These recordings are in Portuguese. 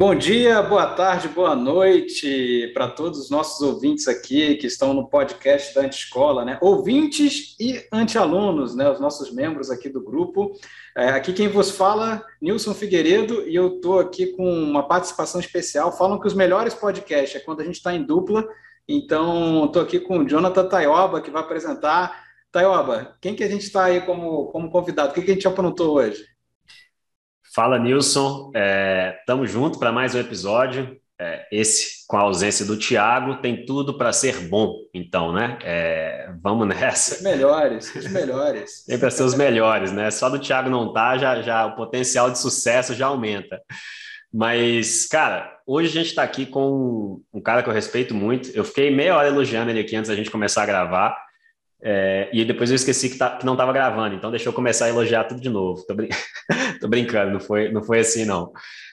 Bom dia, boa tarde, boa noite para todos os nossos ouvintes aqui que estão no podcast da Antiscola, né? Ouvintes e antialunos, né? Os nossos membros aqui do grupo. É, aqui quem vos fala, Nilson Figueiredo, e eu estou aqui com uma participação especial. Falam que os melhores podcasts é quando a gente está em dupla, então estou aqui com o Jonathan Taioba, que vai apresentar. Taioba, quem que a gente está aí como, como convidado? O que, que a gente aprontou hoje? Fala, Nilson. Estamos é, juntos para mais um episódio. É, esse, com a ausência do Thiago, tem tudo para ser bom, então, né? É, vamos nessa. Os melhores, os melhores. tem para ser os melhores, né? Só do Thiago não tá, já, já o potencial de sucesso já aumenta. Mas, cara, hoje a gente está aqui com um cara que eu respeito muito. Eu fiquei meia hora elogiando ele aqui antes da gente começar a gravar. É, e depois eu esqueci que, tá, que não estava gravando, então deixa eu começar a elogiar tudo de novo. Tô, brin tô, brincando, não foi, não foi assim, não.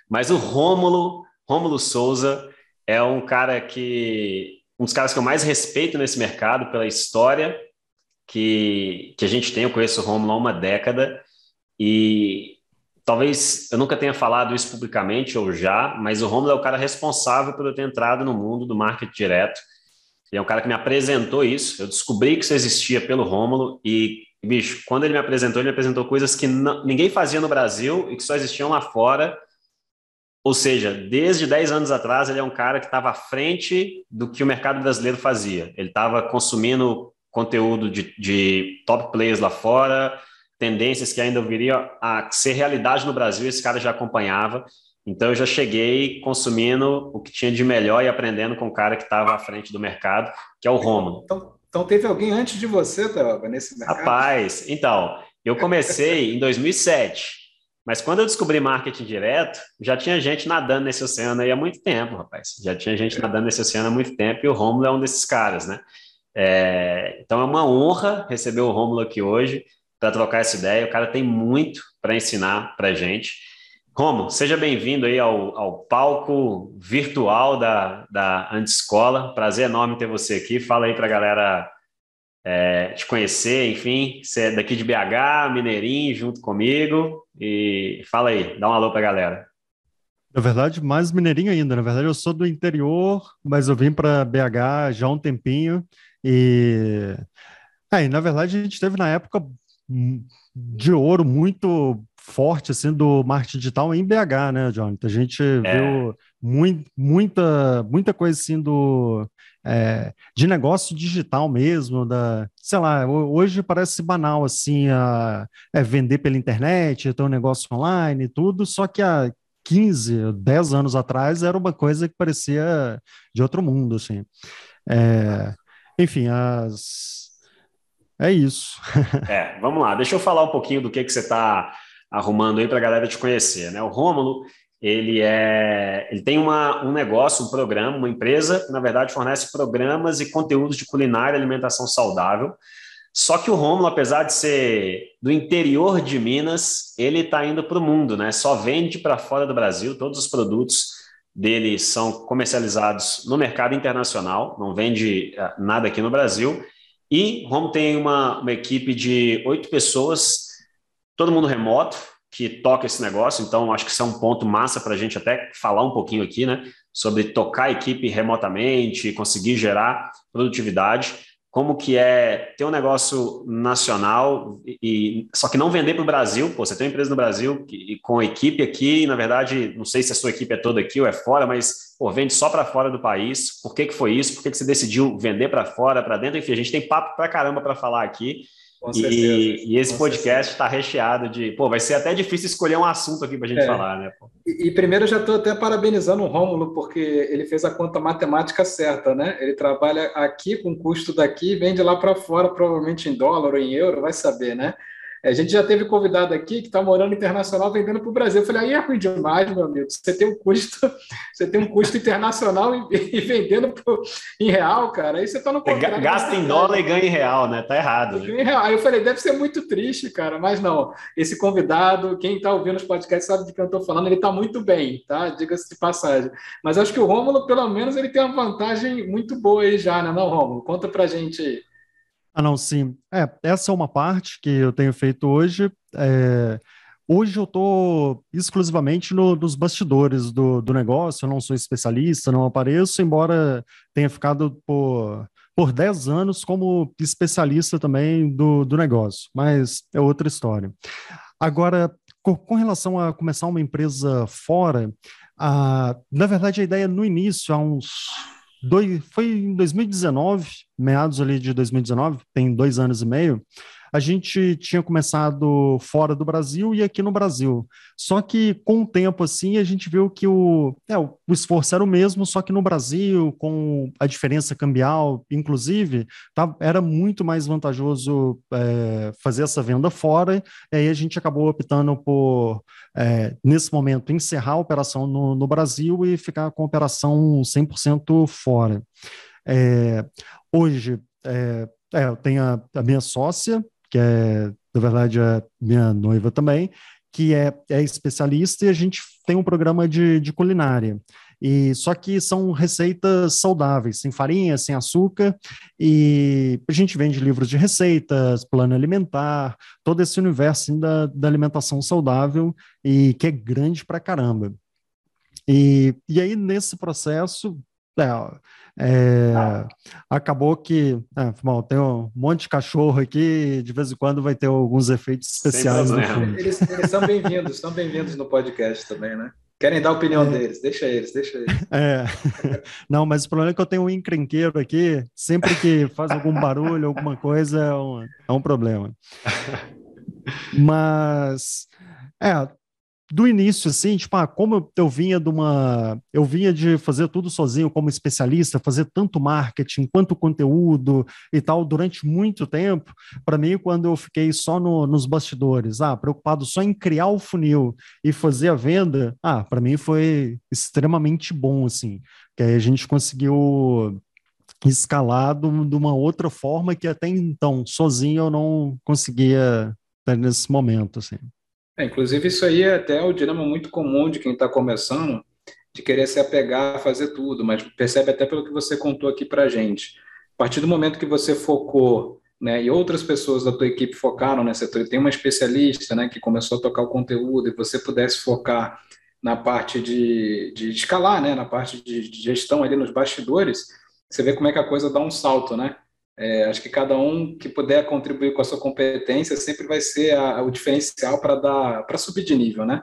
Mas o Rômulo, Rômulo Souza, é um cara que. Um dos caras que eu mais respeito nesse mercado pela história que, que a gente tem. Eu conheço o Rômulo há uma década e talvez eu nunca tenha falado isso publicamente ou já, mas o Rômulo é o cara responsável por eu ter entrado no mundo do marketing direto ele é um cara que me apresentou isso. Eu descobri que isso existia pelo Rômulo e, bicho, quando ele me apresentou, ele me apresentou coisas que não, ninguém fazia no Brasil e que só existiam lá fora. Ou seja, desde 10 anos atrás, ele é um cara que estava à frente do que o mercado brasileiro fazia. Ele estava consumindo conteúdo de, de top players lá fora, tendências que ainda viriam a ser realidade no Brasil, esse cara já acompanhava. Então eu já cheguei consumindo o que tinha de melhor e aprendendo com o cara que estava à frente do mercado, que é o Romulo. Então, então teve alguém antes de você, Thelma, nesse mercado? Rapaz, então, eu comecei em 2007, mas quando eu descobri marketing direto, já tinha gente nadando nesse oceano aí há muito tempo, rapaz. Já tinha gente é. nadando nesse oceano há muito tempo e o Romulo é um desses caras, né? É, então é uma honra receber o Romulo aqui hoje para trocar essa ideia. O cara tem muito para ensinar para gente. Romo, seja bem-vindo aí ao, ao, palco virtual da, da Antiscola. Prazer enorme ter você aqui. Fala aí para a galera é, te conhecer, enfim. Você é daqui de BH, Mineirinho, junto comigo. E fala aí, dá um alô para a galera. Na verdade, mais mineirinho ainda. Na verdade, eu sou do interior, mas eu vim para BH já há um tempinho. E, é, na verdade, a gente teve na época de ouro muito forte assim do marketing digital em BH, né, Jonathan? A gente é. viu muito, muita, muita coisa assim do é, de negócio digital mesmo, da, sei lá, hoje parece banal assim, a, é vender pela internet, ter um negócio online e tudo, só que há 15, 10 anos atrás era uma coisa que parecia de outro mundo, assim. É, enfim, as, é isso. é, vamos lá, deixa eu falar um pouquinho do que, que você está arrumando aí para a galera te conhecer. Né? O Rômulo, ele, é, ele tem uma, um negócio, um programa, uma empresa que, na verdade, fornece programas e conteúdos de culinária e alimentação saudável. Só que o Rômulo, apesar de ser do interior de Minas, ele está indo para o mundo, né? Só vende para fora do Brasil. Todos os produtos dele são comercializados no mercado internacional, não vende eh, nada aqui no Brasil. E o Romulo tem uma, uma equipe de oito pessoas todo mundo remoto que toca esse negócio, então acho que isso é um ponto massa para a gente até falar um pouquinho aqui, né? Sobre tocar a equipe remotamente, conseguir gerar produtividade, como que é ter um negócio nacional e só que não vender para o Brasil, pô, você tem uma empresa no Brasil e com equipe aqui, e, na verdade, não sei se a sua equipe é toda aqui ou é fora, mas pô, vende só para fora do país. Por que, que foi isso? Por que, que você decidiu vender para fora, para dentro? Enfim, a gente tem papo para caramba para falar aqui. E, e, esse podcast está recheado de. Pô, vai ser até difícil escolher um assunto aqui para a gente é. falar, né? E, e, primeiro já estou até parabenizando o Rômulo, porque ele fez a conta matemática certa, né? Ele trabalha aqui com custo daqui, vende lá para fora, provavelmente em dólar ou em euro, vai saber, né? A gente já teve convidado aqui que está morando internacional vendendo para o Brasil. Eu falei, aí é ruim demais, meu amigo. Você tem um custo, você tem um custo internacional e, e vendendo pro, em real, cara. Aí você está no contrato. Gasta em dólar e ganha em real, né? Tá errado. Né? Aí eu falei, deve ser muito triste, cara. Mas não, esse convidado, quem está ouvindo os podcasts sabe de quem eu estou falando, ele está muito bem, tá? Diga-se de passagem. Mas acho que o Rômulo, pelo menos, ele tem uma vantagem muito boa aí já, né? Não, Rômulo? Conta pra gente aí. Ah, não, sim. É, essa é uma parte que eu tenho feito hoje. É, hoje eu estou exclusivamente no, nos bastidores do, do negócio, eu não sou especialista, não apareço, embora tenha ficado por, por 10 anos como especialista também do, do negócio, mas é outra história. Agora, com, com relação a começar uma empresa fora, a, na verdade a ideia no início, há uns dois, foi em 2019, meados ali de 2019, tem dois anos e meio, a gente tinha começado fora do Brasil e aqui no Brasil. Só que com o tempo, assim, a gente viu que o, é, o esforço era o mesmo, só que no Brasil, com a diferença cambial, inclusive, tá, era muito mais vantajoso é, fazer essa venda fora, e aí a gente acabou optando por, é, nesse momento, encerrar a operação no, no Brasil e ficar com a operação 100% fora. É, hoje, é, é, eu tenho a, a, minha sócia, que é, na verdade, é minha noiva também, que é, é especialista e a gente tem um programa de, de culinária. E só que são receitas saudáveis, sem farinha, sem açúcar, e a gente vende livros de receitas, plano alimentar, todo esse universo da, da alimentação saudável e que é grande pra caramba. E, e aí, nesse processo, é, é, acabou que é, bom, tem um monte de cachorro aqui, de vez em quando vai ter alguns efeitos especiais no fundo. Eles, eles são bem-vindos, são bem-vindos no podcast também, né? Querem dar a opinião é. deles, deixa eles, deixa eles. É. Não, mas o problema é que eu tenho um encrenqueiro aqui, sempre que faz algum barulho, alguma coisa, é um, é um problema. Mas, é, do início, assim, tipo, ah, como eu vinha de uma. Eu vinha de fazer tudo sozinho como especialista, fazer tanto marketing quanto conteúdo e tal durante muito tempo, para mim, quando eu fiquei só no, nos bastidores, ah, preocupado só em criar o funil e fazer a venda, ah, para mim foi extremamente bom, assim, que aí a gente conseguiu escalar de uma outra forma que até então, sozinho, eu não conseguia nesse momento, assim. É, inclusive, isso aí é até o dilema muito comum de quem está começando, de querer se apegar a fazer tudo, mas percebe até pelo que você contou aqui para a gente. A partir do momento que você focou, né, e outras pessoas da tua equipe focaram nessa setor, tem uma especialista, né, que começou a tocar o conteúdo, e você pudesse focar na parte de, de escalar, né, na parte de, de gestão ali nos bastidores, você vê como é que a coisa dá um salto, né? É, acho que cada um que puder contribuir com a sua competência sempre vai ser a, o diferencial para dar para subir de nível, né?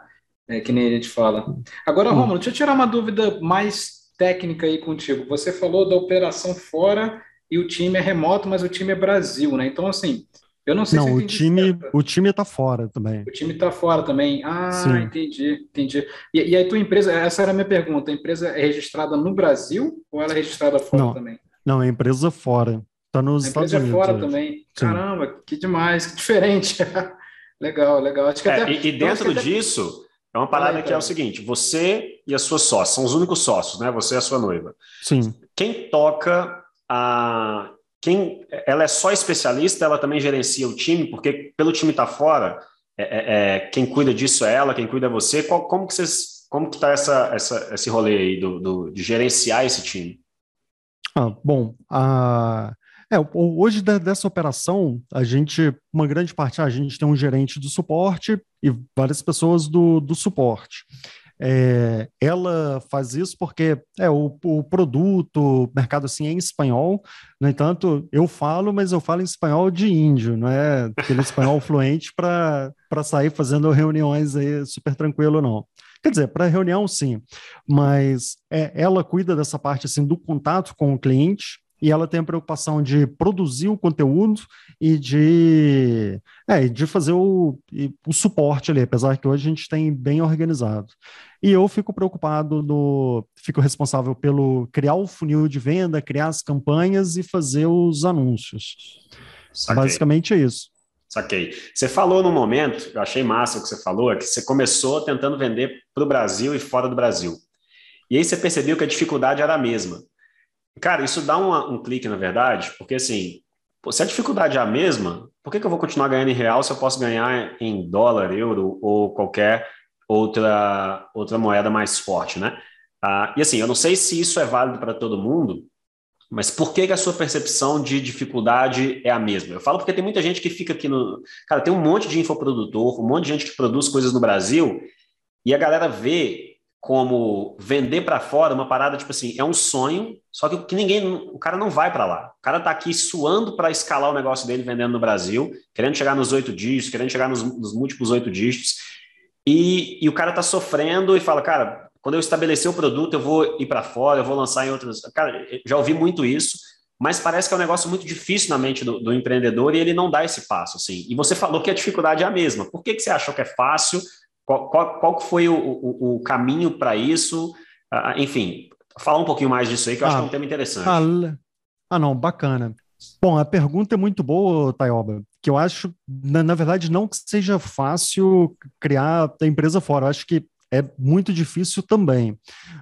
É, que nem a gente fala. Agora, hum. Romulo, deixa eu tirar uma dúvida mais técnica aí contigo. Você falou da operação fora e o time é remoto, mas o time é Brasil, né? Então, assim, eu não sei não, se o time, certo. o time está fora também. O time está fora também. Ah, Sim. entendi, entendi. E, e aí tua empresa, essa era a minha pergunta, a empresa é registrada no Brasil ou ela é registrada fora não, também? Não, é empresa fora. Está nos a Estados Unidos. fora hoje. também. Sim. Caramba, que demais, que diferente. legal, legal. Acho que é, até, e, e dentro até... disso, é uma parada que é o seguinte: você e a sua sócia são os únicos sócios, né? Você e a sua noiva. Sim. Quem toca a. Quem, ela é só especialista, ela também gerencia o time, porque pelo time tá fora, é, é, é, quem cuida disso é ela, quem cuida é você. Qual, como que vocês, como que está essa, essa, esse rolê aí do, do, de gerenciar esse time? Ah, bom, a, é, hoje dessa operação, a gente, uma grande parte, a gente tem um gerente do suporte e várias pessoas do, do suporte. É, ela faz isso porque é o, o produto, o mercado assim é em espanhol. No entanto, eu falo, mas eu falo em espanhol de índio, não é aquele espanhol fluente para sair fazendo reuniões aí super tranquilo, não. Quer dizer, para reunião, sim, mas é, ela cuida dessa parte assim do contato com o cliente e ela tem a preocupação de produzir o conteúdo e de, é, de fazer o, o suporte ali, apesar que hoje a gente tem bem organizado. E eu fico preocupado no. Fico responsável pelo criar o funil de venda, criar as campanhas e fazer os anúncios. Saquei. Basicamente é isso. Saquei. Você falou no momento, eu achei massa o que você falou, é que você começou tentando vender para o Brasil e fora do Brasil. E aí você percebeu que a dificuldade era a mesma. Cara, isso dá uma, um clique, na verdade, porque assim, se a dificuldade é a mesma, por que, que eu vou continuar ganhando em real se eu posso ganhar em dólar, euro ou qualquer outra, outra moeda mais forte, né? Ah, e assim, eu não sei se isso é válido para todo mundo, Mas por que, que, a sua percepção de dificuldade é a mesma? Eu falo porque tem muita gente que fica aqui no. Cara, tem um monte de infoprodutor, um monte de gente que produz coisas no Brasil, e a galera vê como vender para fora uma parada tipo assim, é um sonho, só que, que ninguém, o cara não vai para lá. O cara tá aqui suando para escalar o negócio dele vendendo no Brasil, querendo chegar nos oito dígitos, querendo chegar nos, nos múltiplos oito dígitos, e, e o cara tá sofrendo e fala, cara, quando eu estabelecer o produto, eu vou ir para fora, eu vou lançar em outras. Cara, já ouvi muito isso, mas parece que é um negócio muito difícil na mente do, do empreendedor e ele não dá esse passo. Assim. E você falou que a dificuldade é a mesma. Por que, que você achou que é fácil? Qual, qual, qual foi o, o, o caminho para isso? Ah, enfim, falar um pouquinho mais disso aí, que eu acho que é um ah, tema interessante. Ah, ah, não, bacana. Bom, a pergunta é muito boa, Tayoba, que eu acho, na, na verdade, não que seja fácil criar a empresa fora. Eu acho que é muito difícil também.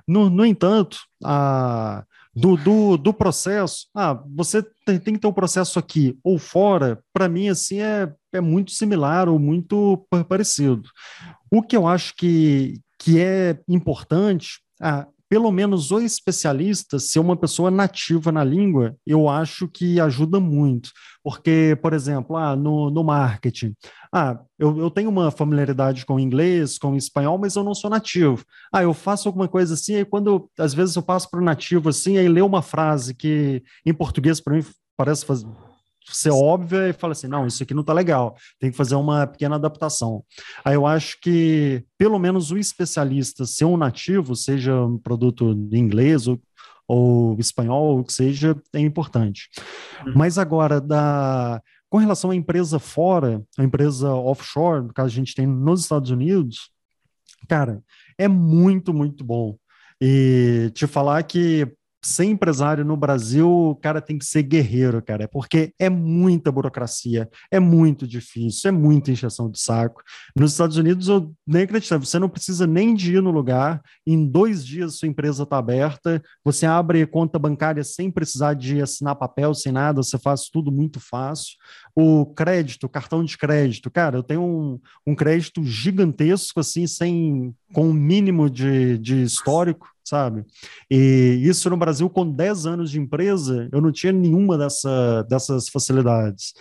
No, no entanto, a, do, do, do processo, ah, você tem, tem que ter o um processo aqui ou fora, para mim, assim, é, é muito similar ou muito parecido. O que eu acho que, que é importante, ah, pelo menos o especialista ser uma pessoa nativa na língua, eu acho que ajuda muito. Porque, por exemplo, ah, no, no marketing, ah, eu, eu tenho uma familiaridade com inglês, com espanhol, mas eu não sou nativo. Ah, eu faço alguma coisa assim, e quando às vezes eu passo para o nativo assim, aí lê uma frase que em português para mim parece fazer ser óbvia e fala assim, não, isso aqui não está legal, tem que fazer uma pequena adaptação. Aí eu acho que, pelo menos o especialista ser um nativo, seja um produto em inglês ou, ou espanhol, ou o que seja, é importante. Uhum. Mas agora, da, com relação à empresa fora, a empresa offshore, no caso a gente tem nos Estados Unidos, cara, é muito, muito bom. E te falar que ser empresário no Brasil, o cara tem que ser guerreiro, cara, porque é muita burocracia, é muito difícil, é muita encheção de saco. Nos Estados Unidos, eu nem acredito, você não precisa nem de ir no lugar, em dois dias sua empresa está aberta, você abre conta bancária sem precisar de assinar papel, sem nada, você faz tudo muito fácil. O crédito, cartão de crédito, cara, eu tenho um, um crédito gigantesco, assim, sem com um mínimo de, de histórico, sabe? E isso no Brasil, com 10 anos de empresa, eu não tinha nenhuma dessa, dessas facilidades.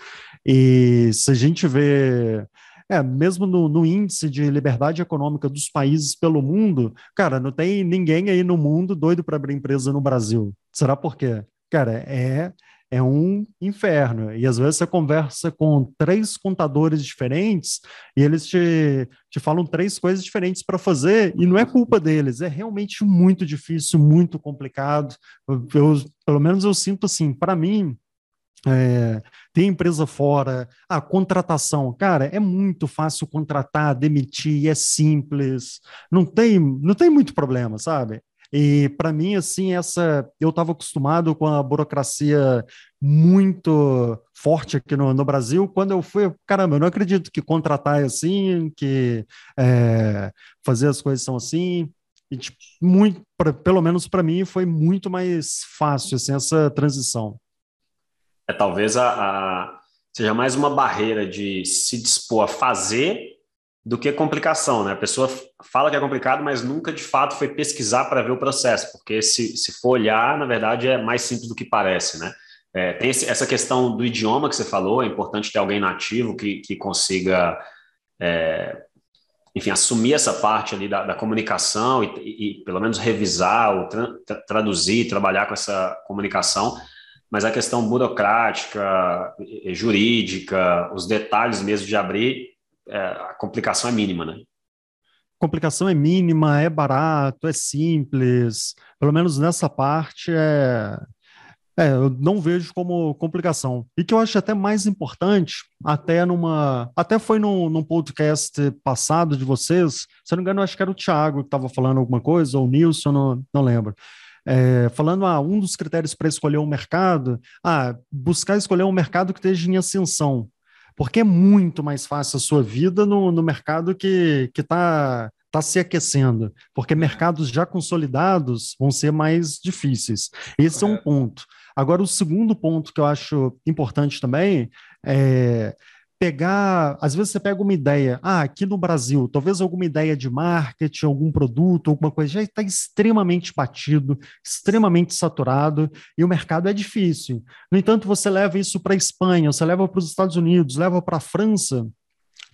E se a gente vê é, mesmo no, no, índice de liberdade econômica dos países pelo mundo, cara, não tem ninguém aí no mundo doido para abrir empresa no Brasil. Será por quê? Cara, é é um inferno. E às vezes você conversa com três contadores diferentes e eles te, te falam três coisas diferentes para fazer, e não é culpa deles, é realmente muito difícil, muito complicado. Eu, pelo menos eu sinto assim, para mim. É, tem empresa fora, a contratação, cara, é muito fácil contratar, demitir, é simples, não tem, não tem muito problema, sabe? E para mim, assim, essa eu estava acostumado com a burocracia muito forte aqui no, no, Brasil. Quando eu fui, caramba, eu não acredito que contratar é assim, que é, fazer as coisas são assim. E, tipo, muito, pra, pelo menos para mim, foi muito mais fácil assim, essa transição. É talvez a, a, seja mais uma barreira de se dispor a fazer do que complicação, né? A pessoa fala que é complicado, mas nunca de fato foi pesquisar para ver o processo, porque se, se for olhar, na verdade é mais simples do que parece, né? É, tem esse, essa questão do idioma que você falou, é importante ter alguém nativo que, que consiga, é, enfim, assumir essa parte ali da, da comunicação e, e, pelo menos revisar ou tra, traduzir, trabalhar com essa comunicação, mas a questão burocrática, jurídica, os detalhes mesmo de abrir é, a complicação é mínima, né? Complicação é mínima, é barato, é simples. Pelo menos nessa parte é, é, eu não vejo como complicação. E que eu acho até mais importante, até numa. Até foi num, num podcast passado de vocês, se eu não me engano, acho que era o Thiago que estava falando alguma coisa, ou o Nilson, não, não lembro. É, falando, ah, um dos critérios para escolher um mercado, ah, buscar escolher um mercado que esteja em ascensão porque é muito mais fácil a sua vida no, no mercado que está tá se aquecendo, porque mercados já consolidados vão ser mais difíceis. Esse é um ponto. Agora, o segundo ponto que eu acho importante também é pegar, às vezes você pega uma ideia, ah, aqui no Brasil, talvez alguma ideia de marketing, algum produto, alguma coisa, já está extremamente batido, extremamente saturado, e o mercado é difícil. No entanto, você leva isso para a Espanha, você leva para os Estados Unidos, leva para a França,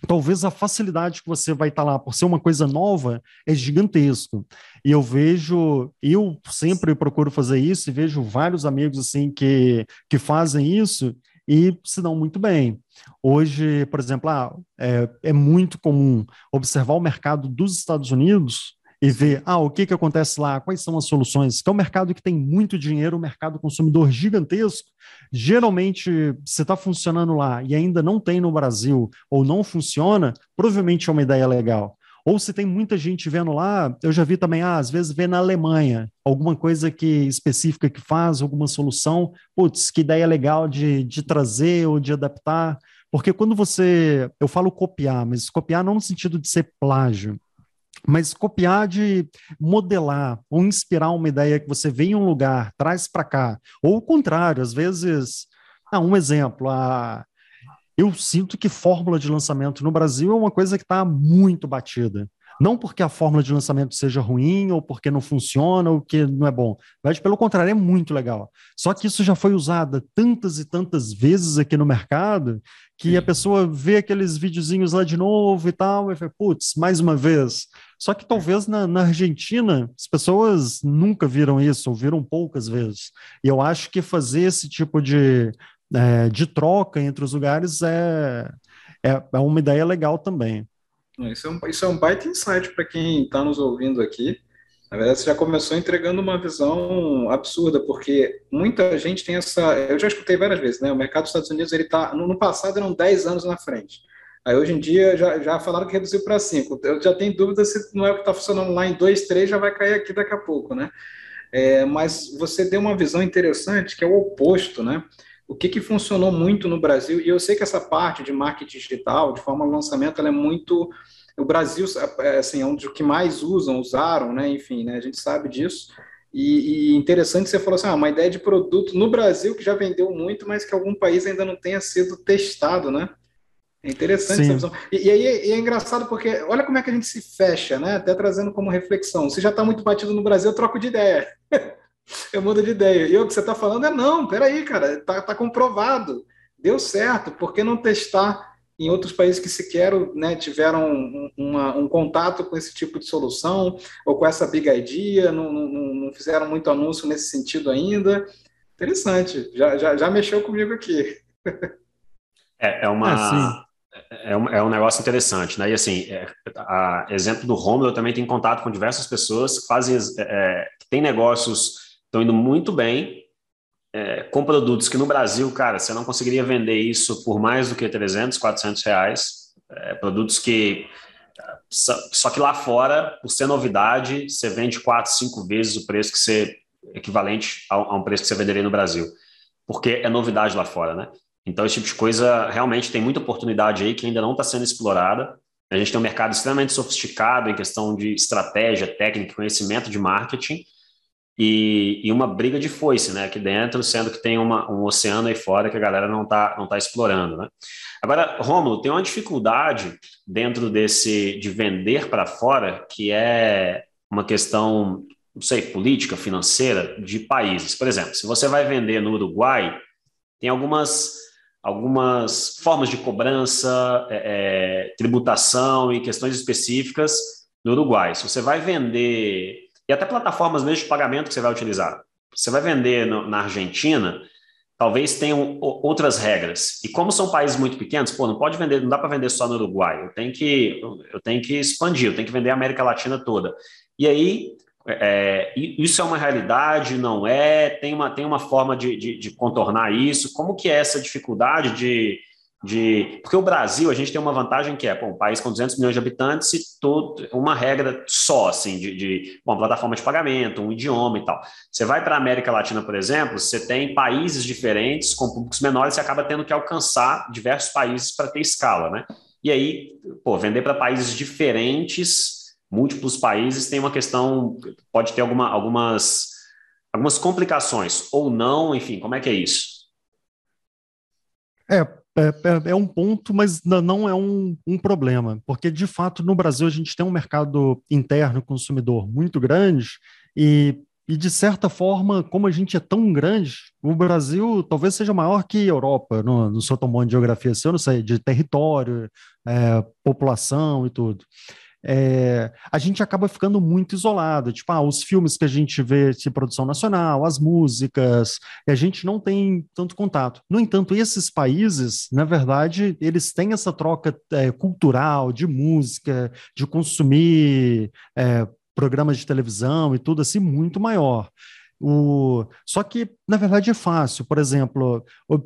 talvez a facilidade que você vai estar tá lá por ser uma coisa nova é gigantesco. E eu vejo, eu sempre procuro fazer isso e vejo vários amigos assim que, que fazem isso e se dão muito bem. Hoje, por exemplo, ah, é, é muito comum observar o mercado dos Estados Unidos e ver ah, o que, que acontece lá, quais são as soluções, que é um mercado que tem muito dinheiro, um mercado consumidor gigantesco. Geralmente, se está funcionando lá e ainda não tem no Brasil ou não funciona, provavelmente é uma ideia legal. Ou se tem muita gente vendo lá, eu já vi também, ah, às vezes vê na Alemanha alguma coisa que específica que faz, alguma solução, putz, que ideia legal de, de trazer ou de adaptar. Porque quando você, eu falo copiar, mas copiar não no sentido de ser plágio, mas copiar de modelar ou inspirar uma ideia que você vê em um lugar, traz para cá, ou o contrário, às vezes, ah, um exemplo, a, eu sinto que fórmula de lançamento no Brasil é uma coisa que está muito batida. Não porque a fórmula de lançamento seja ruim, ou porque não funciona, ou que não é bom. Mas, pelo contrário, é muito legal. Só que isso já foi usado tantas e tantas vezes aqui no mercado que a pessoa vê aqueles videozinhos lá de novo e tal, e fala, putz, mais uma vez. Só que talvez na, na, Argentina as pessoas nunca viram isso, ou viram poucas vezes. E eu acho que fazer esse tipo de é, de troca entre os lugares é, é, é uma ideia legal também. Isso é um, isso é um baita insight para quem está nos ouvindo aqui. Na verdade, você já começou entregando uma visão absurda, porque muita gente tem essa. Eu já escutei várias vezes, né? O mercado dos Estados Unidos, ele tá. No passado eram 10 anos na frente. Aí hoje em dia já, já falaram que reduziu para 5. Eu já tenho dúvida se não é o que está funcionando lá em 2, 3, já vai cair aqui daqui a pouco, né? É, mas você deu uma visão interessante que é o oposto, né? O que, que funcionou muito no Brasil, e eu sei que essa parte de marketing digital, de forma de lançamento, ela é muito. O Brasil é, assim, é um dos que mais usam, usaram, né? Enfim, né? a gente sabe disso. E, e interessante você falou assim: ah, uma ideia de produto no Brasil que já vendeu muito, mas que algum país ainda não tenha sido testado, né? É interessante Sim. essa visão. E, e aí é, é, engraçado porque olha como é que a gente se fecha, né? Até trazendo como reflexão. Se já está muito batido no Brasil, eu troco de ideia. eu mudo de ideia. E o que você está falando é não, peraí, cara, tá, tá comprovado, deu certo, por que não testar em outros países que sequer né, tiveram um, uma, um contato com esse tipo de solução, ou com essa big idea, não, não, não fizeram muito anúncio nesse sentido ainda. Interessante, já, já, já mexeu comigo aqui. É, é uma. É, é, um, é um negócio interessante, né? E assim, é, a, exemplo do Romulo, eu também tenho contato com diversas pessoas que fazem, é, que têm negócios estão indo muito bem é, com produtos que no Brasil, cara, você não conseguiria vender isso por mais do que 300, 400 reais. É, produtos que. Só que lá fora, por ser novidade, você vende quatro, cinco vezes o preço que você. equivalente a, a um preço que você venderia no Brasil. Porque é novidade lá fora, né? Então, esse tipo de coisa realmente tem muita oportunidade aí que ainda não está sendo explorada. A gente tem um mercado extremamente sofisticado em questão de estratégia, técnica, conhecimento de marketing e, e, uma briga de foice, né, aqui dentro, sendo que tem uma, um oceano aí fora que a galera não está não tá explorando, né. Agora, Rômulo, tem uma dificuldade dentro desse de vender para fora, que é uma questão, não sei, política, financeira de países. Por exemplo, se você vai vender no Uruguai, tem algumas algumas formas de cobrança, é, é, tributação e questões específicas no Uruguai. Se você vai vender e até plataformas mesmo de pagamento que você vai utilizar. Você vai vender no, na Argentina, talvez tenham outras regras. E como são países muito pequenos, pô, não pode vender, não dá para vender só no Uruguai. Eu tenho que, eu tenho que expandir, eu tenho que vender a América Latina toda. E aí é, isso é uma realidade, não é? Tem uma, tem uma forma de, de, de, contornar isso? Como que é essa dificuldade de, de... Porque o Brasil, a gente tem uma vantagem que é, bom, um país com 200 milhões de habitantes e todo, uma regra só, assim, de, de uma plataforma de pagamento, um idioma e tal. Você vai para a América Latina, por exemplo, você tem países diferentes, com públicos menores, você acaba tendo que alcançar diversos países para ter escala, né? E aí, pô, vender para países diferentes, múltiplos países, tem uma questão, pode ter alguma, algumas, algumas complicações, ou não, enfim, como é que é isso? É, é, é, é, um ponto, mas não é um, um, problema, porque de fato no Brasil a gente tem um mercado interno consumidor muito grande e, e de certa forma, como a gente é tão grande, o Brasil talvez seja maior que a Europa, no, no seu tamanho de geografia, se eu não sei, de território, é, população e tudo é, a gente acaba ficando muito isolado. Tipo, ah, os filmes que a gente vê de produção nacional, as músicas, a gente não tem tanto contato. No entanto, esses países, na verdade, eles têm essa troca é, cultural, de música, de consumir é, programas de televisão e tudo assim, muito maior. O... Só que, na verdade, é fácil. Por exemplo,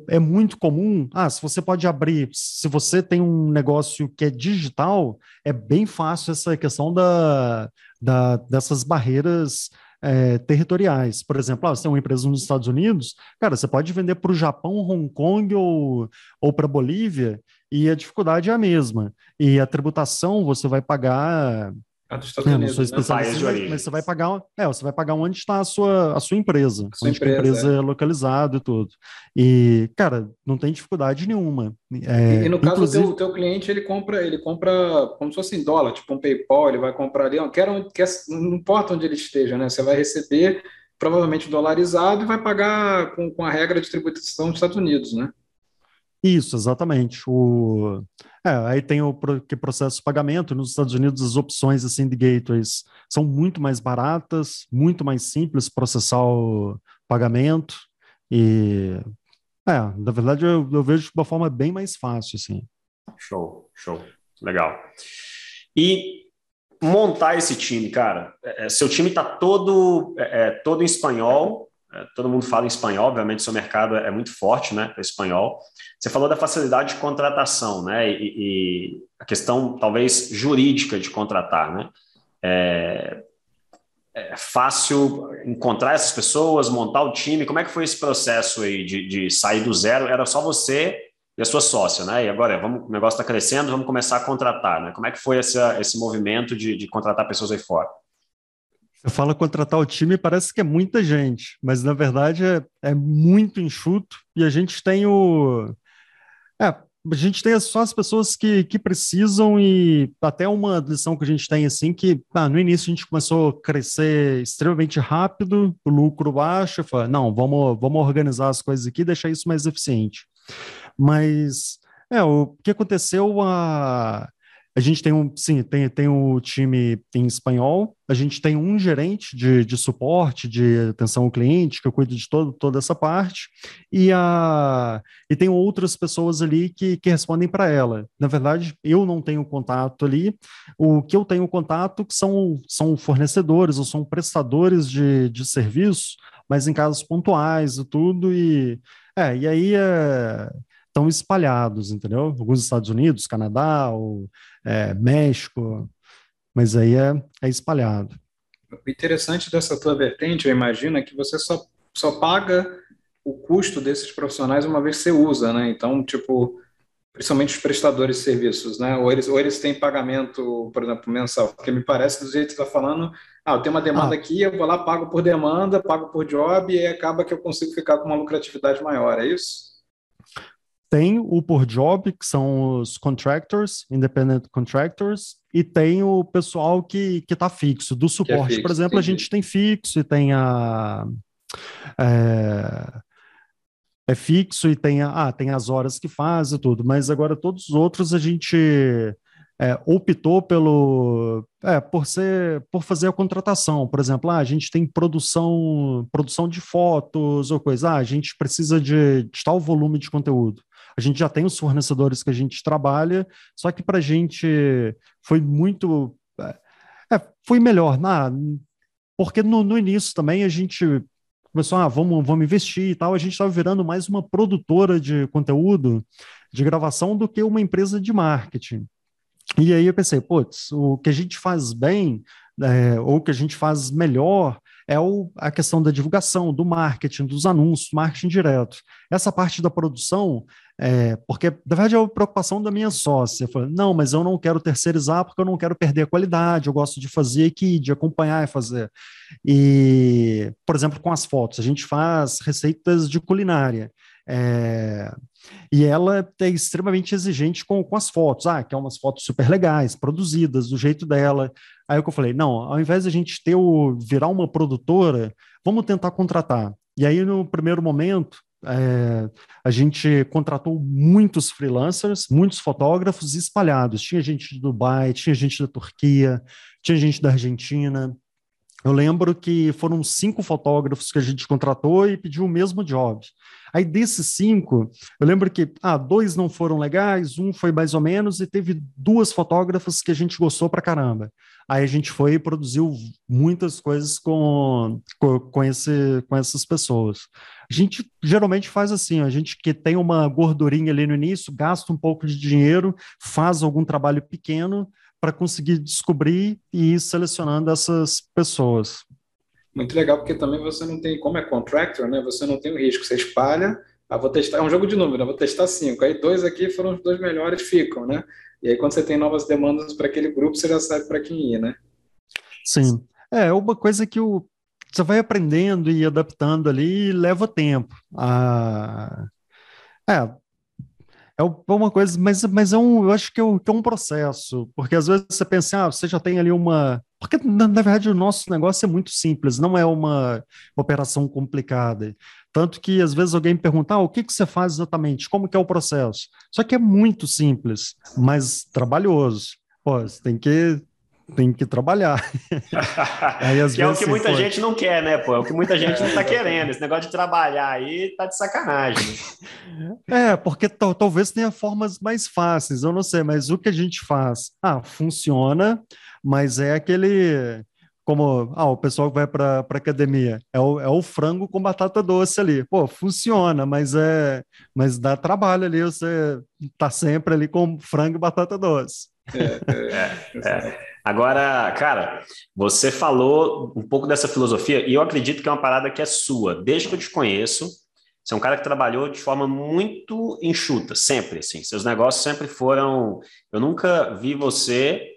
é muito comum. Ah, se você pode abrir, se você tem um negócio que é digital, é bem fácil essa questão da, da dessas barreiras é, territoriais. Por exemplo, ah, você tem uma empresa nos Estados Unidos, cara, você pode vender para o Japão, Hong Kong ou, ou para Bolívia, e a dificuldade é a mesma. E a tributação você vai pagar a dos Estados é, Unidos. Não sou né? mas você vai pagar, é, você vai pagar onde está a sua, a sua empresa, a sua onde empresa, a empresa é. é localizada e tudo. E, cara, não tem dificuldade nenhuma. É, e, no caso, inclusive... o teu, teu, cliente, ele compra, ele compra como se fosse em dólar, tipo um PayPal, ele vai comprar ali, quer, quer, não importa onde ele esteja, né? Você vai receber provavelmente dolarizado e vai pagar com, com a regra de tributação dos Estados Unidos, né? Isso, exatamente. O... É, aí tem o que processo de pagamento. Nos Estados Unidos, as opções assim, de gateways são muito mais baratas, muito mais simples processar o pagamento. E, é, na verdade, eu, eu vejo de uma forma bem mais fácil. Assim. Show, show. Legal. E montar esse time, cara. É, é seu time está todo, é, é, todo em espanhol, todo mundo fala em espanhol, obviamente seu mercado é muito forte, né, para espanhol. Você falou da facilidade de contratação, né, e, e a questão talvez jurídica de contratar, né. É, é, fácil encontrar essas pessoas, montar o time. Como é que foi esse processo aí de, de sair do zero? Era só você e a sua sócia, né? E agora vamos, o negócio está crescendo, vamos começar a contratar, né? Como é que foi essa, esse movimento de, de contratar pessoas aí fora? Eu falo contratar o time, parece que é muita gente, mas na verdade é, é muito enxuto e a gente tem o. É, a gente tem só as pessoas que, que precisam e até uma lição que a gente tem assim que ah, no início a gente começou a crescer extremamente rápido, o lucro baixo, fala, não, vamos, vamos organizar as coisas aqui e deixar isso mais eficiente. Mas é, o que aconteceu a a gente tem um, sim, tem, tem o time em espanhol, a gente tem um gerente de, de suporte, de atenção ao cliente, que eu cuido de todo, toda essa parte, e, a, e tem outras pessoas ali que, que respondem para ela. Na verdade, eu não tenho contato ali, o que eu tenho contato são, são fornecedores ou são prestadores de, de serviço, mas em casos pontuais e tudo, e, é, e aí é, estão espalhados, entendeu? Alguns Estados Unidos, Canadá, ou, é, México, mas aí é, é espalhado. O interessante dessa tua vertente, eu imagino, é que você só, só paga o custo desses profissionais uma vez que você usa, né? Então, tipo, principalmente os prestadores de serviços, né? Ou eles, ou eles têm pagamento, por exemplo, mensal, porque me parece do jeito que você está falando, ah, eu tenho uma demanda ah. aqui, eu vou lá, pago por demanda, pago por job, e acaba que eu consigo ficar com uma lucratividade maior, é isso? Tem o por job, que são os contractors, independent contractors, e tem o pessoal que que está fixo. Do suporte, é fixo, por exemplo, entendi. a gente tem fixo e tem a. É, é, fixo e tem, a, ah, tem as horas que faz e tudo, mas agora todos os outros a gente é, optou pelo é, por ser por fazer a contratação, por exemplo, ah, a gente tem produção produção de fotos ou coisa, ah, a gente precisa de, de tal volume de conteúdo. A gente já tem os fornecedores que a gente trabalha, só que para a gente foi muito. É, foi melhor, na, porque no, no início também a gente começou, ah, vamos, vamos investir e tal, a gente estava virando mais uma produtora de conteúdo, de gravação, do que uma empresa de marketing. E aí eu pensei, putz, o que a gente faz bem, é, ou que a gente faz melhor, é o, a questão da divulgação, do marketing, dos anúncios, marketing direto. Essa parte da produção, é, porque na verdade é a preocupação da minha sócia. Falei, não, mas eu não quero terceirizar porque eu não quero perder a qualidade, eu gosto de fazer aqui, de acompanhar e fazer. E, por exemplo, com as fotos, a gente faz receitas de culinária. É... E ela é extremamente exigente com, com as fotos. Ah, quer umas fotos super legais, produzidas do jeito dela. Aí eu falei, não, ao invés de a gente ter o virar uma produtora, vamos tentar contratar. E aí, no primeiro momento, é, a gente contratou muitos freelancers, muitos fotógrafos espalhados. Tinha gente de Dubai, tinha gente da Turquia, tinha gente da Argentina. Eu lembro que foram cinco fotógrafos que a gente contratou e pediu o mesmo job. Aí desses cinco, eu lembro que ah, dois não foram legais, um foi mais ou menos, e teve duas fotógrafas que a gente gostou pra caramba. Aí a gente foi e produziu muitas coisas com, com, com, esse, com essas pessoas. A gente geralmente faz assim, a gente que tem uma gordurinha ali no início, gasta um pouco de dinheiro, faz algum trabalho pequeno, para conseguir descobrir e ir selecionando essas pessoas. Muito legal, porque também você não tem, como é contractor, né? Você não tem o risco, você espalha, ah, vou testar, é um jogo de número, né? vou testar cinco, aí dois aqui foram os dois melhores, ficam, né? E aí quando você tem novas demandas para aquele grupo, você já sabe para quem ir, né? Sim, é uma coisa que o, você vai aprendendo e adaptando ali e leva tempo. Ah, é, é, é uma coisa, mas, mas é um, eu acho que é, um, que é um processo, porque às vezes você pensa, ah, você já tem ali uma. Porque, na, na, verdade, o nosso negócio é muito simples, não é uma operação complicada. Tanto que, às vezes, alguém pergunta, ah, o que, que você faz exatamente? Como que é o processo? Só que é muito simples, mas trabalhoso. Pô, você tem que tem que trabalhar. aí, que é o que muita gente não quer, né, pô? É o que muita gente não tá querendo. Esse negócio de trabalhar aí tá de sacanagem. É, porque talvez tenha formas mais fáceis, eu não sei, mas o que a gente faz? Ah, funciona, mas é aquele. Como ah, o pessoal que vai para a academia, é o, é o frango com batata doce ali. Pô, funciona, mas é mas dá trabalho ali, você tá sempre ali com frango e batata doce. É, é, é. Agora, cara, você falou um pouco dessa filosofia e eu acredito que é uma parada que é sua. Desde que eu te conheço, você é um cara que trabalhou de forma muito enxuta, sempre, assim. Seus negócios sempre foram... Eu nunca vi você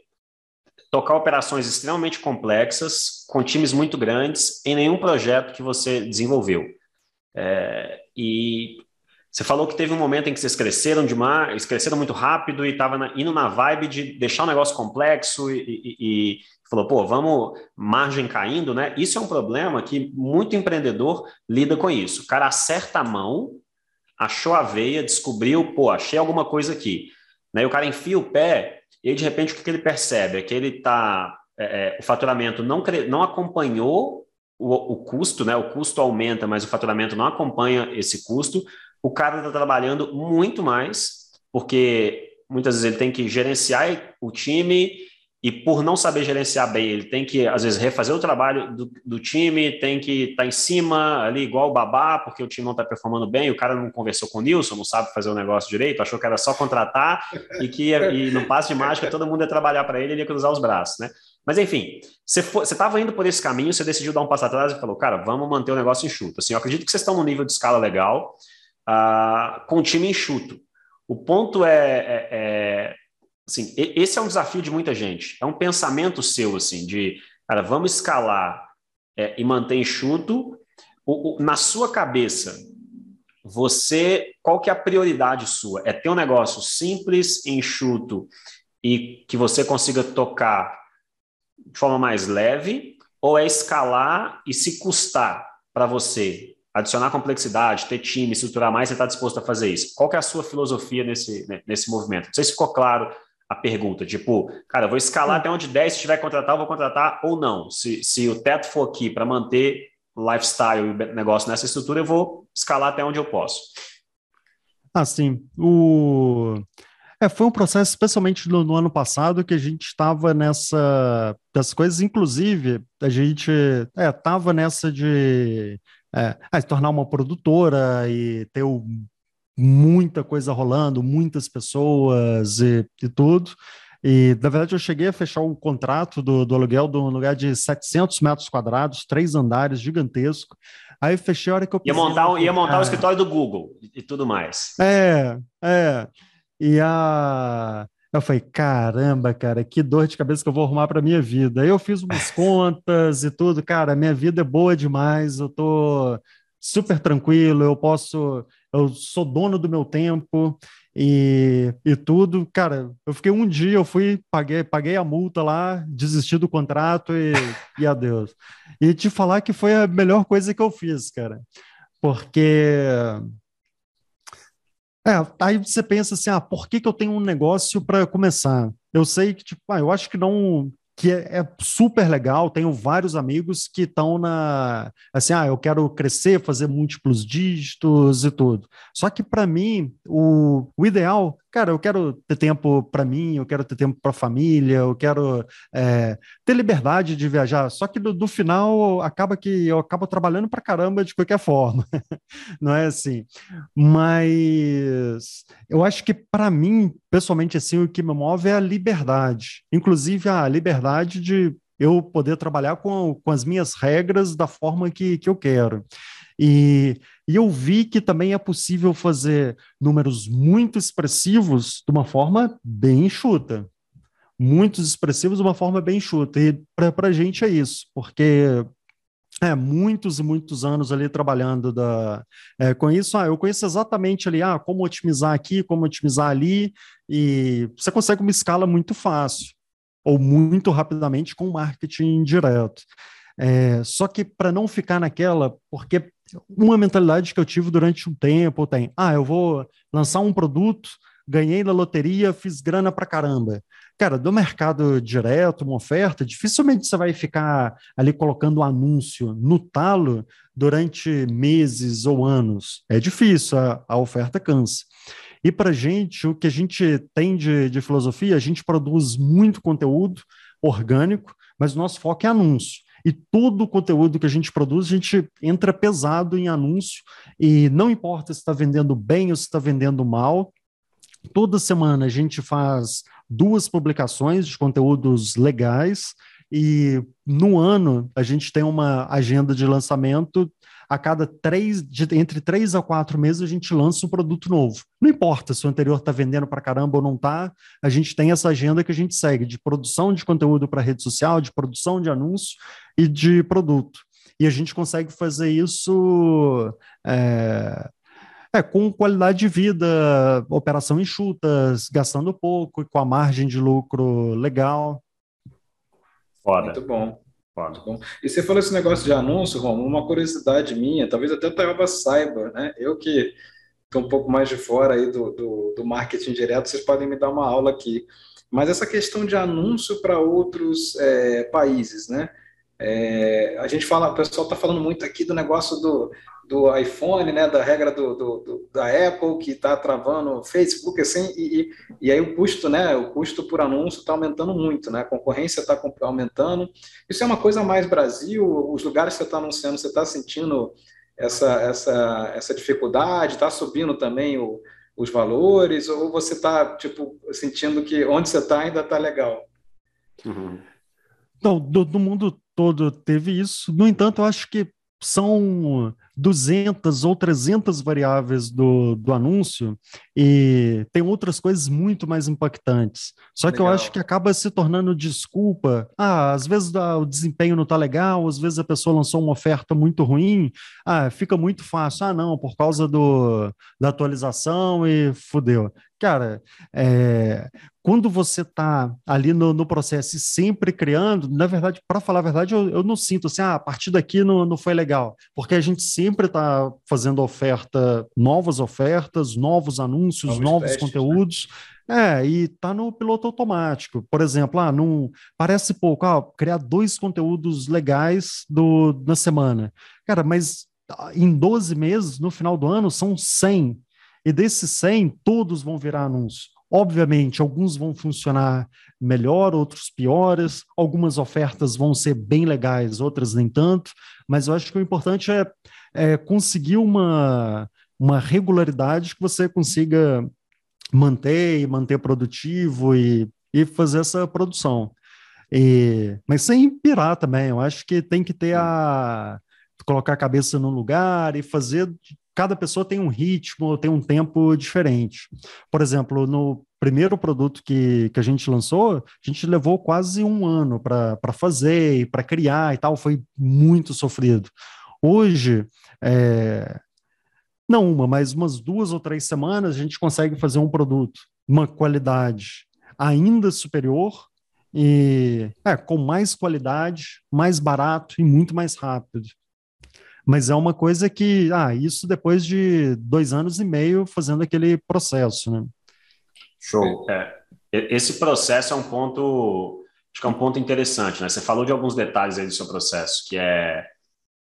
tocar operações extremamente complexas, com times muito grandes, em nenhum projeto que você desenvolveu. É, e você falou que teve um momento em que vocês cresceram demais, cresceram muito rápido e estava indo na vibe de deixar o negócio complexo e, e, e, falou, pô, vamos margem caindo, né? Isso é um problema que muito empreendedor lida com isso. O cara acerta a mão, achou a veia, descobriu, pô, achei alguma coisa aqui. Né? o cara enfia o pé e aí, de repente o que ele percebe é que ele está, é, é, o faturamento não, não acompanhou o, o custo, né? O custo aumenta, mas o faturamento não acompanha esse custo o cara está trabalhando muito mais, porque muitas vezes ele tem que gerenciar o time e por não saber gerenciar bem, ele tem que, às vezes, refazer o trabalho do, do time, tem que estar tá em cima ali, igual o babá, porque o time não está performando bem, o cara não conversou com o Nilson, não sabe fazer o negócio direito, achou que era só contratar e que e no passe de mágica todo mundo ia trabalhar para ele, ele ia cruzar os braços, né? Mas enfim, você estava indo por esse caminho, você decidiu dar um passo atrás e falou, cara, vamos manter o negócio enxuto. Assim, eu acredito que vocês estão num nível de escala legal, com time enxuto. O ponto é, é, é, assim, esse é um desafio de muita gente. É um pensamento seu, assim, de, cara, vamos escalar é, e manter enxuto. O, o, na sua cabeça, você, qual que é a prioridade sua? É ter um negócio simples, enxuto e que você consiga tocar de forma mais leve, ou é escalar e se custar para você adicionar complexidade, ter time, estruturar mais, você está disposto a fazer isso. Qual é a sua filosofia nesse, né, nesse movimento? Não sei se ficou claro a pergunta, tipo, cara, eu vou escalar até onde 10, se tiver que contratar, eu vou contratar ou não. Se, se o teto for aqui para manter lifestyle e negócio nessa estrutura, eu vou escalar até onde eu posso. Ah, sim. O... É, foi um processo, especialmente no, no ano passado, que a gente estava nessa das coisas, inclusive, a gente estava é, nessa de é, se tornar uma produtora e ter o, muita coisa rolando, muitas pessoas e, e, tudo. E, na verdade, eu cheguei a fechar o contrato do, do aluguel de um lugar de 700 metros quadrados, três andares, gigantesco. Aí fechei a hora que eu... Ia montar, ia montar o escritório do Google e tudo mais. É, é. E a... Eu falei, caramba, cara, que dor de cabeça que eu vou arrumar para minha vida. Eu fiz umas contas e tudo, cara, minha vida é boa demais, eu tô super tranquilo, eu posso, eu sou dono do meu tempo e, e tudo. Cara, eu fiquei um dia, eu fui, paguei, paguei a multa lá, desisti do contrato e, e adeus. E te falar que foi a melhor coisa que eu fiz, cara, porque é, aí você pensa assim, ah, por que, que eu tenho um negócio para começar? Eu sei que, tipo, ah, eu acho que não que é, é, super legal. Tenho vários amigos que estão na assim, ah, eu quero crescer, fazer múltiplos dígitos e tudo. Só que para mim, o, o ideal cara, eu quero ter tempo para mim, eu quero ter tempo para a família, eu quero é, ter liberdade de viajar. Só que do, final acaba que eu acabo trabalhando para caramba de qualquer forma, não é assim. Mas eu acho que para mim, pessoalmente, assim, o que me move é a liberdade, inclusive a liberdade de eu poder trabalhar com, com as minhas regras da forma que, que eu quero. E, e eu vi que também é possível fazer números muito expressivos de uma forma bem enxuta. Muitos expressivos de uma forma bem enxuta. E para a gente é isso, porque é, muitos e muitos anos ali trabalhando da, é, com isso. Ah, eu conheço exatamente ali ah, como otimizar aqui, como otimizar ali, e você consegue uma escala muito fácil, ou muito rapidamente com marketing direto. É, só que para não ficar naquela, porque uma mentalidade que eu tive durante um tempo tem, ah, eu vou lançar um produto, ganhei na loteria, fiz grana pra caramba. Cara, do mercado direto, uma oferta, dificilmente você vai ficar ali colocando anúncio no talo durante meses ou anos. É difícil, a, a oferta cansa. E para gente, o que a gente tem de, de filosofia, a gente produz muito conteúdo orgânico, mas o nosso foco é anúncio e todo o conteúdo que a gente produz, a gente entra pesado em anúncio, e não importa se está vendendo bem ou se está vendendo mal, toda semana a gente faz duas publicações de conteúdos legais, e no ano a gente tem uma agenda de lançamento. A cada três, de, entre três a quatro meses, a gente lança um produto novo. Não importa se o anterior está vendendo para caramba ou não está, a gente tem essa agenda que a gente segue de produção de conteúdo para rede social, de produção de anúncio e de produto. E a gente consegue fazer isso é, é, com qualidade de vida, operação enxutas, gastando pouco e com a margem de lucro legal. Foda. Muito bom. Muito bom. E você falou esse negócio de anúncio, Romulo, uma curiosidade minha, talvez até o Taioba saiba, né? Eu que estou um pouco mais de fora aí do, do, do, marketing direto, vocês podem me dar uma aula aqui. Mas essa questão de anúncio para outros é, países, né? É, a gente fala, o pessoal está falando muito aqui do negócio do, do iPhone, né, da regra do, do, do da Apple que está travando o Facebook, assim, e, e, aí o custo, né, o custo por anúncio está aumentando muito, né, a concorrência está aumentando. Isso é uma coisa mais Brasil, os lugares que você está anunciando, você está sentindo essa, essa, essa dificuldade, está subindo também o, os valores, ou você está, tipo, sentindo que onde você está ainda está legal? Uhum. Não, do, do mundo todo teve isso. No entanto, eu acho que são 200 ou 300 variáveis do, do anúncio e tem outras coisas muito mais impactantes. Só legal. que eu acho que acaba se tornando desculpa. Ah, às vezes o desempenho não está legal, às vezes a pessoa lançou uma oferta muito ruim. Ah, fica muito fácil. Ah, não, por causa do, da atualização e fudeu. Cara, é, quando você está ali no, no, processo e sempre criando, na verdade, para falar a verdade, eu, eu, não sinto assim, ah, a partir daqui não, não foi legal, porque a gente sempre está fazendo oferta, novas ofertas, novos anúncios, novos, novos testes, né? conteúdos. Né? É, e tá no piloto automático. Por exemplo, ah, não, parece pouco, ah, criar dois conteúdos legais do, na semana. Cara, mas ah, em 12 meses, no final do ano, são 100 e desses 100, todos vão virar anúncio. Obviamente, alguns vão funcionar melhor, outros piores, algumas ofertas vão ser bem legais, outras nem tanto, mas eu acho que o importante é, é conseguir uma, uma regularidade que você consiga manter e manter produtivo e, e fazer essa produção. E, mas sem pirar também, eu acho que tem que ter a colocar a cabeça no lugar e fazer cada pessoa tem um ritmo, tem um tempo diferente. Por exemplo, no primeiro produto que, que a gente lançou, a gente levou quase um ano para fazer, para criar e tal, foi muito sofrido. Hoje, é, não uma, mas umas duas ou três semanas, a gente consegue fazer um produto, uma qualidade ainda superior e é, com mais qualidade, mais barato e muito mais rápido. Mas é uma coisa que, ah, isso depois de dois anos e meio fazendo aquele processo, né? Show. É, esse processo é um ponto, acho que é um ponto interessante, né? Você falou de alguns detalhes aí do seu processo, que é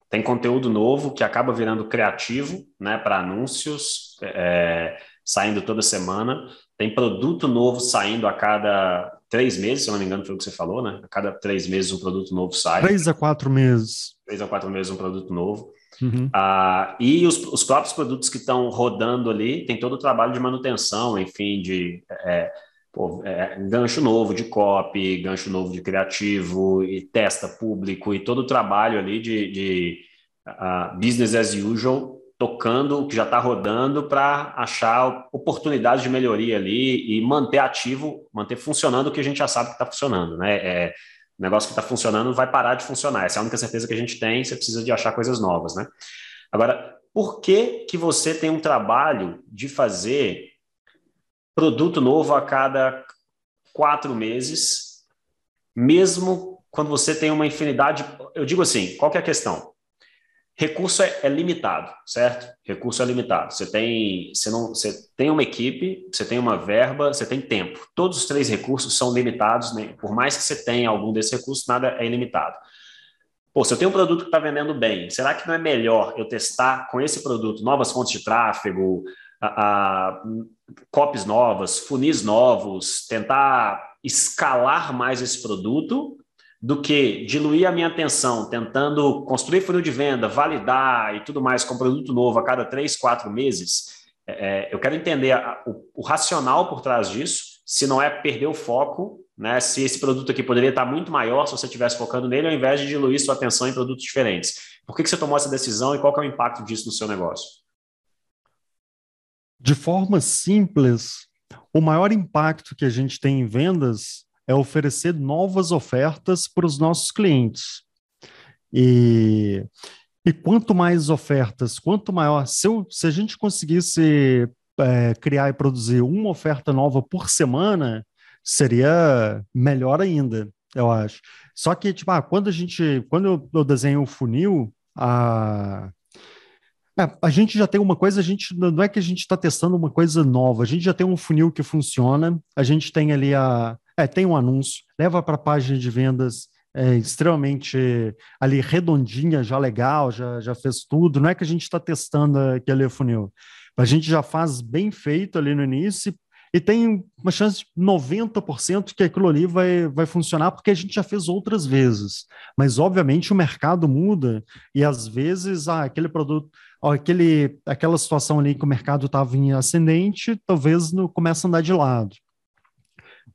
tem conteúdo novo que acaba virando criativo, né, para anúncios, é, saindo toda semana. Tem produto novo saindo a cada três meses, se eu não me engano, foi o que você falou, né? A cada três meses um produto novo sai. Três a quatro meses. Três a quatro meses um produto novo. Uhum. Ah, e os, os próprios produtos que estão rodando ali, tem todo o trabalho de manutenção, enfim, de é, pô, é, gancho novo de copy, gancho novo de criativo, e testa público, e todo o trabalho ali de, de uh, business as usual, tocando o que já está rodando para achar oportunidades de melhoria ali e manter ativo, manter funcionando o que a gente já sabe que está funcionando, né? É, o negócio que está funcionando vai parar de funcionar. Essa é a única certeza que a gente tem. Você precisa de achar coisas novas, né? Agora, por que que você tem um trabalho de fazer produto novo a cada quatro meses, mesmo quando você tem uma infinidade? Eu digo assim, qual é a questão? Recurso é, é, limitado, certo? Recurso é limitado. Você tem, você não, você tem uma equipe, você tem uma verba, você tem tempo. Todos os três recursos são limitados, né? por mais que você tenha algum desses recursos, nada é ilimitado. Pô, se eu tenho um produto que está vendendo bem, será que não é melhor eu testar com esse produto novas fontes de tráfego, a, a, copies novas, funis novos, tentar escalar mais esse produto do que diluir a minha atenção tentando construir funil de venda, validar e tudo mais com produto novo a cada três, quatro meses, é, é, eu quero entender a, o, o, racional por trás disso, se não é perder o foco, né? Se esse produto aqui poderia estar muito maior se você estivesse focando nele, ao invés de diluir sua atenção em produtos diferentes. Por que, que você tomou essa decisão e qual é o impacto disso no seu negócio? De forma simples, o maior impacto que a gente tem em vendas é oferecer novas ofertas para os nossos clientes. E, e quanto mais ofertas, quanto maior, se, eu, se a gente conseguisse é, criar e produzir uma oferta nova por semana, seria melhor ainda, eu acho. Só que, tipo, ah, quando a gente, quando eu, eu desenho o funil, a, é, a gente já tem uma coisa, a gente não é que a gente está testando uma coisa nova, a gente já tem um funil que funciona, a gente tem ali a, é, tem um anúncio, leva para a página de vendas é, extremamente ali redondinha, já legal, já, já fez tudo. Não é que a gente está testando aquele funil. A gente já faz bem feito ali no início e tem uma chance de 90% que aquilo ali vai, vai funcionar porque a gente já fez outras vezes. Mas, obviamente, o mercado muda e, às vezes, ah, aquele produto, aquele, aquela situação ali que o mercado estava em ascendente, talvez não comece a andar de lado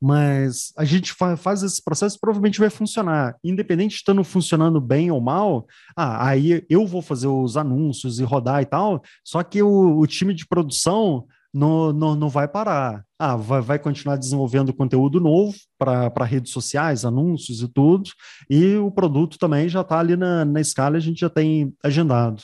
mas a gente fa faz esse processo provavelmente vai funcionar. Independente de estando funcionando bem ou mal, ah, aí eu vou fazer os anúncios e rodar e tal, só que o, o time de produção não, não, não vai parar. Ah, vai, vai continuar desenvolvendo conteúdo novo para redes sociais, anúncios e tudo, e o produto também já está ali na, na escala, a gente já tem agendado.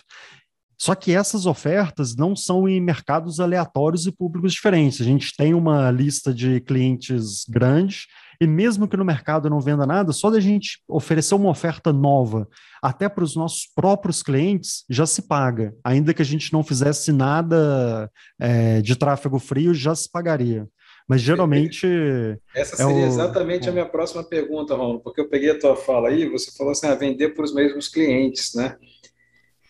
Só que essas ofertas não são em mercados aleatórios e públicos diferentes. A gente tem uma lista de clientes grande e mesmo que no mercado não venda nada, só da gente oferecer uma oferta nova até para os nossos próprios clientes já se paga. Ainda que a gente não fizesse nada é, de tráfego frio, já se pagaria. Mas geralmente. Essa é seria é o... exatamente a minha próxima pergunta, Ron, porque eu peguei a tua fala aí, você falou assim: ah, vender para os mesmos clientes, né?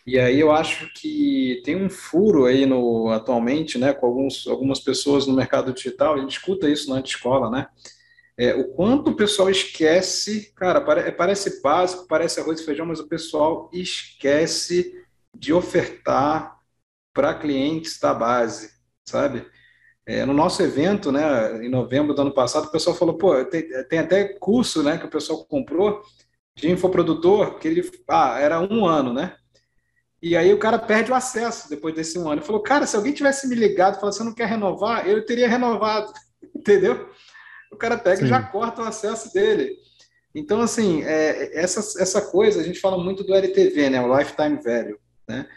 E aí eu acho que tem um furo aí no atualmente, né, com alguns, algumas pessoas no mercado digital, a gente escuta isso na escola, né? É, o quanto o pessoal esquece, cara, é, parece básico, parece arroz e feijão, mas o pessoal esquece de ofertar para clientes da base, sabe? É, no nosso evento, né, em novembro do ano passado, o pessoal falou, pô, tem, tem até curso, né, que o pessoal comprou de infoprodutor, que ele, ah, era um ano, né? E aí o cara perde o acesso depois desse um ano. Ele falou, cara, se alguém tivesse me ligado e falado, você não quer renovar, eu teria renovado, entendeu? O cara pega Sim. e já corta o acesso dele. Então, assim, é, essa, essa coisa, a gente fala muito do LTV, né? O Lifetime Value, né?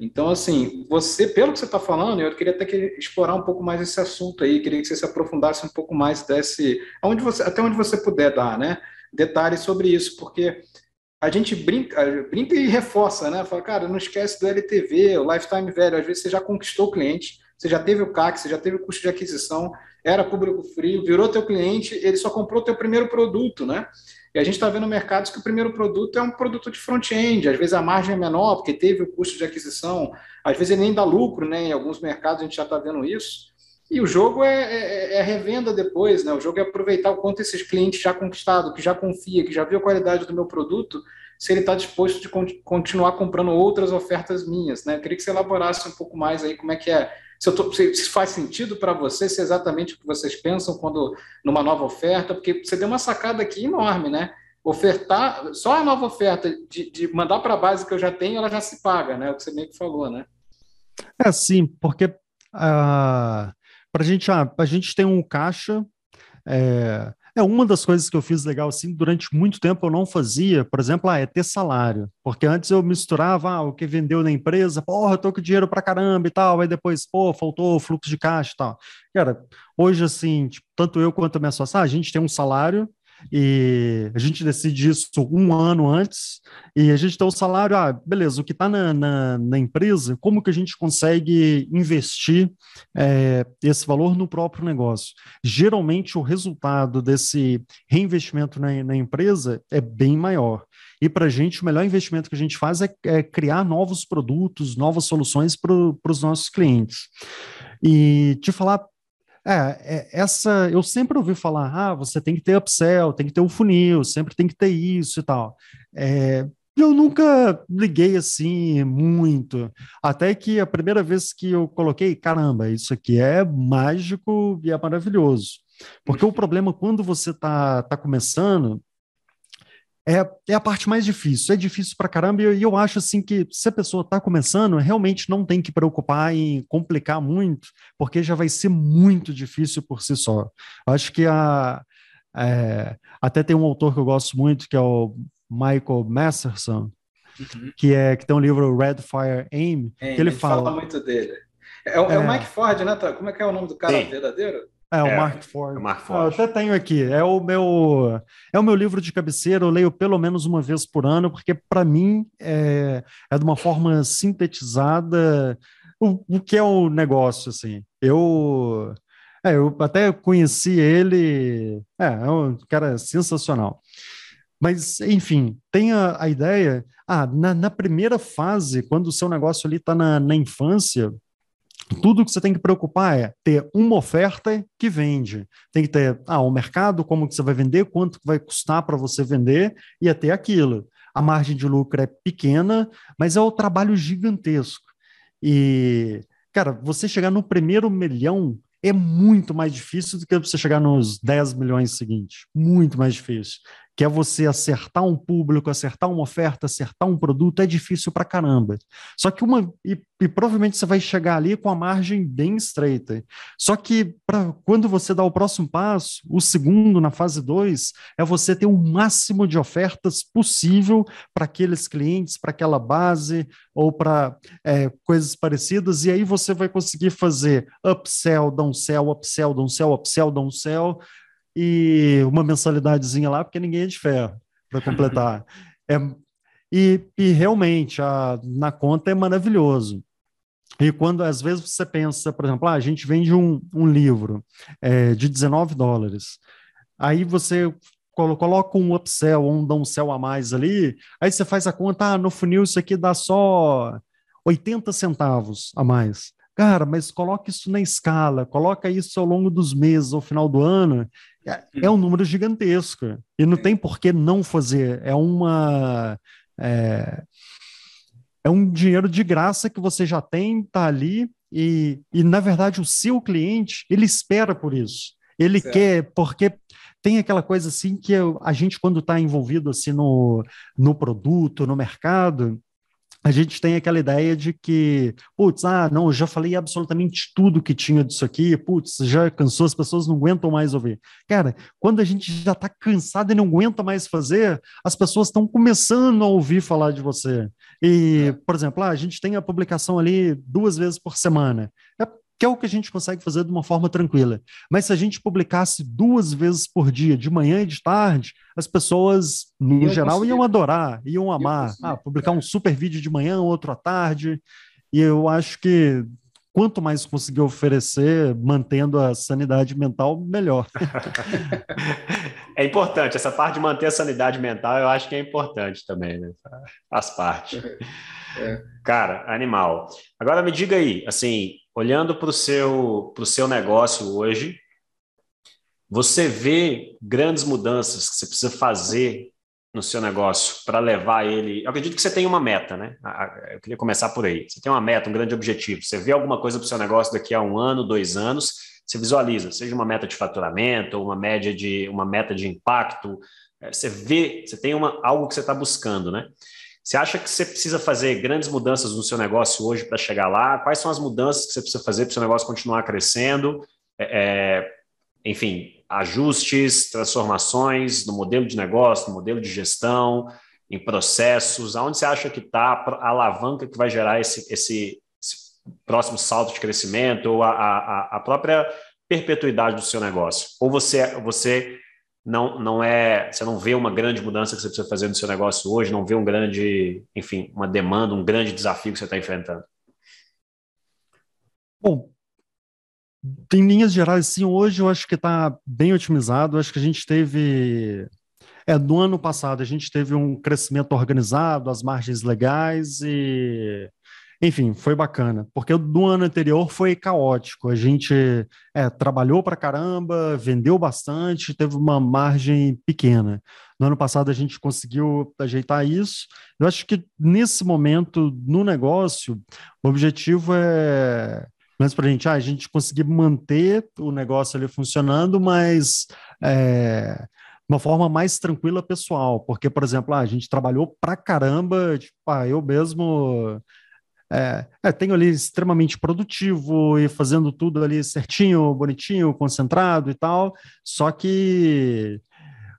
Então, assim, você, pelo que você está falando, eu queria até que explorar um pouco mais esse assunto aí, queria que você se aprofundasse um pouco mais desse, onde você, até onde você puder dar, né? Detalhes sobre isso, porque a gente brinca, brinca e reforça, né? Fala, cara, não esquece do LTV, o lifetime value. Às vezes você já conquistou o cliente, você já teve o CAC, você já teve o custo de aquisição, era público frio, virou teu cliente, ele só comprou teu primeiro produto, né? E a gente está vendo mercados que o primeiro produto é um produto de front-end, às vezes a margem é menor, porque teve o custo de aquisição, às vezes ele nem dá lucro, né? Em alguns mercados a gente já está vendo isso. E o jogo é, é, é, revenda depois, né? O jogo é aproveitar o quanto esses clientes já conquistado, que já confia, que já viu a qualidade do meu produto, se ele está disposto de continuar comprando outras ofertas minhas, né? Eu queria que você elaborasse um pouco mais aí como é que é se, tô, se, faz sentido para você, se é exatamente o que vocês pensam quando numa nova oferta, porque você deu uma sacada aqui enorme, né? Ofertar, só a nova oferta de, de mandar para a base que eu já tenho, ela já se paga, né? O que você meio que falou, né? É sim, porque ah, para gente, ah, a gente tem um caixa, é, é uma das coisas que eu fiz legal assim, durante muito tempo eu não fazia, por exemplo, ah, é ter salário, porque antes eu misturava ah, o que vendeu na empresa, porra, eu tô com dinheiro pra caramba e tal, aí depois, pô, faltou fluxo de caixa e tal. Cara, hoje assim, tipo, tanto eu quanto a minha sócia, ah, a gente tem um salário, e a gente decide isso um ano antes, e a gente tem o salário, ah, beleza, o que está na, na, na, empresa, como que a gente consegue investir é, esse valor no próprio negócio? Geralmente o resultado desse reinvestimento na, na empresa é bem maior. E para a gente, o melhor investimento que a gente faz é, é criar novos produtos, novas soluções para os nossos clientes. E te falar é, é, essa eu sempre ouvi falar, ah, você tem que ter upsell, tem que ter o um funil, sempre tem que ter isso e tal. É, eu nunca liguei assim muito, até que a primeira vez que eu coloquei, caramba, isso aqui é mágico e é maravilhoso. Porque o problema quando você está tá começando é, é a parte mais difícil. É difícil para caramba, e eu, acho assim que se a pessoa está começando, realmente não tem que preocupar em complicar muito, porque já vai ser muito difícil por si só. Eu acho que a. É, até tem um autor que eu gosto muito, que é o Michael Masterson, uhum. que, é, que tem um livro Red Fire Aim, é, que ele fala... fala muito dele. É, é, o é. Mike Ford, né? Como é que é o nome do cara Sim. verdadeiro? É, o é, Mark Ford. É o Mark Ford. Ah, eu até tenho aqui. É o meu é o meu livro de cabeceira. Eu leio pelo menos uma vez por ano, porque para mim é, é de uma forma sintetizada o, o que é o negócio, assim. Eu é, eu até conheci ele. É, é um cara sensacional. Mas, enfim, tem a, a ideia. Ah, na, na, primeira fase, quando o seu negócio ali está na, na infância, tudo que você tem que preocupar é ter uma oferta que vende. Tem que ter ah, o mercado, como que você vai vender, quanto vai custar para você vender e até aquilo. A margem de lucro é pequena, mas é o trabalho gigantesco. E, cara, você chegar no primeiro milhão é muito mais difícil do que você chegar nos 10 milhões seguintes. Muito mais difícil que é você acertar um público, acertar uma oferta, acertar um produto, é difícil para caramba. Só que uma. E, e, provavelmente você vai chegar ali com a margem bem estreita. Só que pra, quando você dá o próximo passo, o segundo, na fase 2, é você ter o máximo de ofertas possível para aqueles clientes, para aquela base, ou para é, coisas parecidas, e aí você vai conseguir fazer upsell, downsell, upsell, downsell, upsell, downsell e uma mensalidadezinha lá, porque ninguém é de ferro para completar. é, e, e realmente, a, na conta é maravilhoso. E quando às vezes você pensa, por exemplo, ah, a gente vende um, um livro é, de 19 dólares, aí você coloca um upsell ou um downsell a mais ali, aí você faz a conta, ah, no funil isso aqui dá só 80 centavos a mais. Cara, mas coloca isso na escala, coloca isso ao longo dos meses, ao final do ano, é, é um número gigantesco. E não tem por que não fazer. É uma. É, é um dinheiro de graça que você já tem, está ali, e, e, na verdade, o seu cliente, ele espera por isso. Ele certo. quer, porque tem aquela coisa assim que a gente, quando está envolvido assim no, no produto, no mercado, a gente tem aquela ideia de que, putz, ah, não, já falei absolutamente tudo que tinha disso aqui, putz, já cansou, as pessoas não aguentam mais ouvir. Cara, quando a gente já está cansado e não aguenta mais fazer, as pessoas estão começando a ouvir falar de você. E, por exemplo, ah, a gente tem a publicação ali duas vezes por semana. É que é o que a gente consegue fazer de uma forma tranquila. Mas se a gente publicasse duas vezes por dia, de manhã e de tarde, as pessoas, no eu geral, iam adorar, iam amar. Ah, publicar um super vídeo de manhã, outro à tarde. E eu acho que quanto mais conseguir oferecer, mantendo a sanidade mental, melhor. é importante, essa parte de manter a sanidade mental, eu acho que é importante também, né? Faz parte. É. Cara, animal. Agora me diga aí, assim, olhando para o seu, seu negócio hoje, você vê grandes mudanças que você precisa fazer no seu negócio para levar ele. Eu acredito que você tem uma meta, né? Eu queria começar por aí. Você tem uma meta, um grande objetivo. Você vê alguma coisa para o seu negócio daqui a um ano, dois anos, você visualiza, seja uma meta de faturamento, uma média de uma meta de impacto. É, você vê, você tem uma, algo que você está buscando, né? Você acha que você precisa fazer grandes mudanças no seu negócio hoje para chegar lá? Quais são as mudanças que você precisa fazer para o seu negócio continuar crescendo? É, é, enfim, ajustes, transformações no modelo de negócio, no modelo de gestão, em processos. Aonde você acha que está a alavanca que vai gerar esse, esse, esse próximo salto de crescimento ou a, a, a própria perpetuidade do seu negócio? Ou você, você não, não é, você não vê uma grande mudança que você precisa fazer no seu negócio hoje, não vê um grande, enfim, uma demanda, um grande desafio que você está enfrentando? Bom, em linhas gerais, sim, hoje eu acho que está bem otimizado. Acho que a gente teve. É, no ano passado a gente teve um crescimento organizado, as margens legais e enfim, foi bacana, porque no ano anterior foi caótico. A gente é, trabalhou para caramba, vendeu bastante, teve uma margem pequena. No ano passado a gente conseguiu ajeitar isso. Eu acho que nesse momento no negócio, o objetivo é mas para a gente, ah, a gente conseguir manter o negócio ali funcionando, mas é, uma forma mais tranquila pessoal, porque, por exemplo, ah, a gente trabalhou para caramba, tipo, ah, eu mesmo é, é, tenho ali extremamente produtivo e fazendo tudo ali certinho, bonitinho, concentrado e tal. Só que